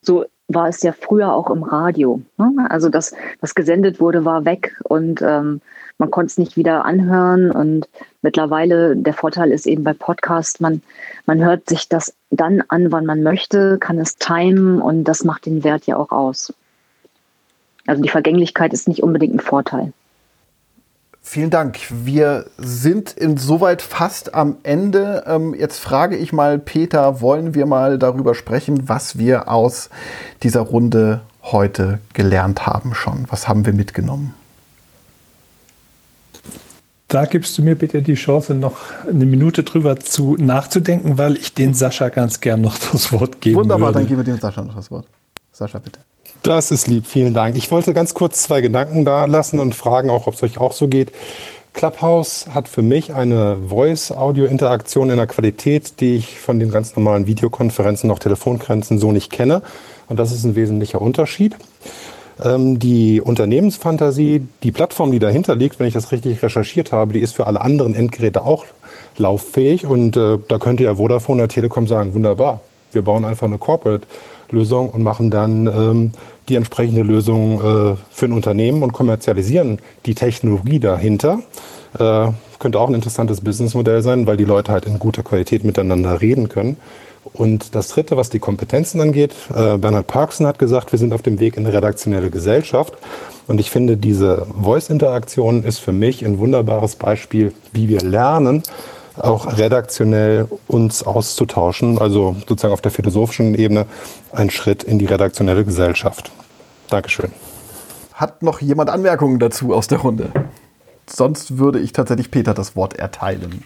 So war es ja früher auch im Radio. Ne? Also das, was gesendet wurde, war weg und ähm, man konnte es nicht wieder anhören. Und mittlerweile der Vorteil ist eben bei Podcast, man, man hört sich das dann an, wann man möchte, kann es timen und das macht den Wert ja auch aus. Also die Vergänglichkeit ist nicht unbedingt ein Vorteil. Vielen Dank. Wir sind insoweit fast am Ende. Ähm, jetzt frage ich mal Peter, wollen wir mal darüber sprechen, was wir aus dieser Runde heute gelernt haben schon? Was haben wir mitgenommen? Da gibst du mir bitte die Chance, noch eine Minute drüber zu nachzudenken, weil ich den Sascha ganz gern noch das Wort geben Wunderbar, würde. dann geben wir dem Sascha noch das Wort. Sascha, bitte. Das ist lieb, vielen Dank. Ich wollte ganz kurz zwei Gedanken da lassen und fragen auch, ob es euch auch so geht. Clubhouse hat für mich eine Voice-Audio-Interaktion in der Qualität, die ich von den ganz normalen Videokonferenzen, noch Telefongrenzen so nicht kenne. Und das ist ein wesentlicher Unterschied. Ähm, die Unternehmensfantasie, die Plattform, die dahinter liegt, wenn ich das richtig recherchiert habe, die ist für alle anderen Endgeräte auch lauffähig. Und äh, da könnte ja Vodafone oder Telekom sagen, wunderbar, wir bauen einfach eine Corporate Lösung und machen dann ähm, die entsprechende Lösung äh, für ein Unternehmen und kommerzialisieren die Technologie dahinter. Äh, könnte auch ein interessantes Businessmodell sein, weil die Leute halt in guter Qualität miteinander reden können. Und das Dritte, was die Kompetenzen angeht, äh, Bernhard Parkson hat gesagt, wir sind auf dem Weg in eine redaktionelle Gesellschaft. Und ich finde, diese Voice-Interaktion ist für mich ein wunderbares Beispiel, wie wir lernen, auch redaktionell uns auszutauschen, also sozusagen auf der philosophischen Ebene ein Schritt in die redaktionelle Gesellschaft. Dankeschön. Hat noch jemand Anmerkungen dazu aus der Runde? Sonst würde ich tatsächlich Peter das Wort erteilen.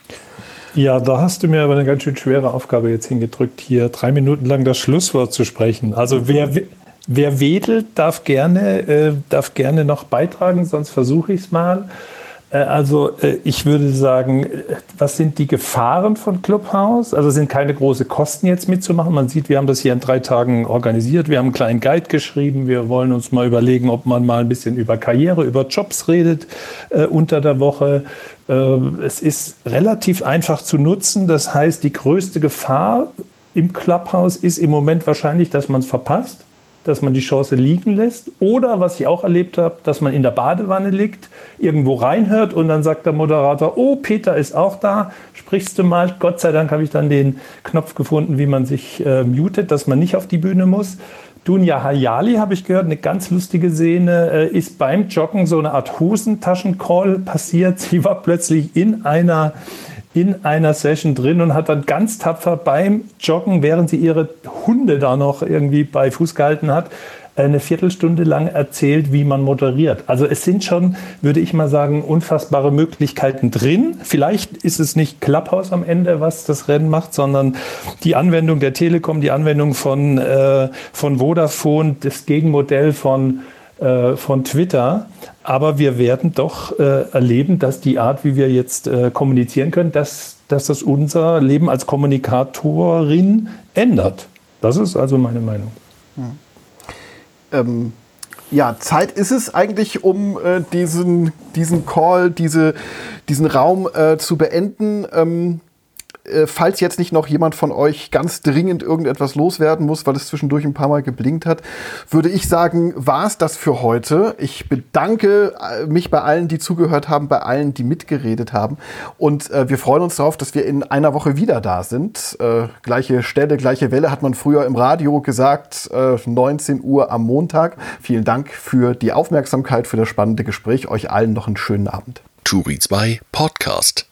Ja, da hast du mir aber eine ganz schön schwere Aufgabe jetzt hingedrückt, hier drei Minuten lang das Schlusswort zu sprechen. Also wer, wer wedelt, darf gerne, äh, darf gerne noch beitragen, sonst versuche ich es mal. Äh, also äh, ich würde sagen, äh, was sind die Gefahren von Clubhouse? Also es sind keine große Kosten jetzt mitzumachen. Man sieht, wir haben das hier in drei Tagen organisiert. Wir haben einen kleinen Guide geschrieben. Wir wollen uns mal überlegen, ob man mal ein bisschen über Karriere, über Jobs redet äh, unter der Woche. Äh, es ist relativ einfach zu nutzen. Das heißt, die größte Gefahr im Clubhouse ist im Moment wahrscheinlich, dass man es verpasst dass man die Chance liegen lässt. Oder, was ich auch erlebt habe, dass man in der Badewanne liegt, irgendwo reinhört und dann sagt der Moderator, oh, Peter ist auch da, sprichst du mal. Gott sei Dank habe ich dann den Knopf gefunden, wie man sich äh, mutet, dass man nicht auf die Bühne muss. Dunja Hayali, habe ich gehört, eine ganz lustige Szene, äh, ist beim Joggen so eine Art Hosentaschencall passiert. Sie war plötzlich in einer in einer Session drin und hat dann ganz tapfer beim Joggen, während sie ihre Hunde da noch irgendwie bei Fuß gehalten hat, eine Viertelstunde lang erzählt, wie man moderiert. Also es sind schon, würde ich mal sagen, unfassbare Möglichkeiten drin. Vielleicht ist es nicht Clubhouse am Ende, was das Rennen macht, sondern die Anwendung der Telekom, die Anwendung von, äh, von Vodafone, das Gegenmodell von äh, von Twitter. Aber wir werden doch äh, erleben, dass die Art, wie wir jetzt äh, kommunizieren können, dass, dass das unser Leben als Kommunikatorin ändert. Das ist also meine Meinung. Hm. Ähm, ja, Zeit ist es eigentlich, um äh, diesen, diesen Call, diese, diesen Raum äh, zu beenden. Ähm, äh, falls jetzt nicht noch jemand von euch ganz dringend irgendetwas loswerden muss, weil es zwischendurch ein paar Mal geblinkt hat, würde ich sagen, war es das für heute. Ich bedanke äh, mich bei allen, die zugehört haben, bei allen, die mitgeredet haben. Und äh, wir freuen uns darauf, dass wir in einer Woche wieder da sind. Äh, gleiche Stelle, gleiche Welle hat man früher im Radio gesagt, 19 äh, Uhr am Montag. Vielen Dank für die Aufmerksamkeit, für das spannende Gespräch. Euch allen noch einen schönen Abend. Turi 2 Podcast.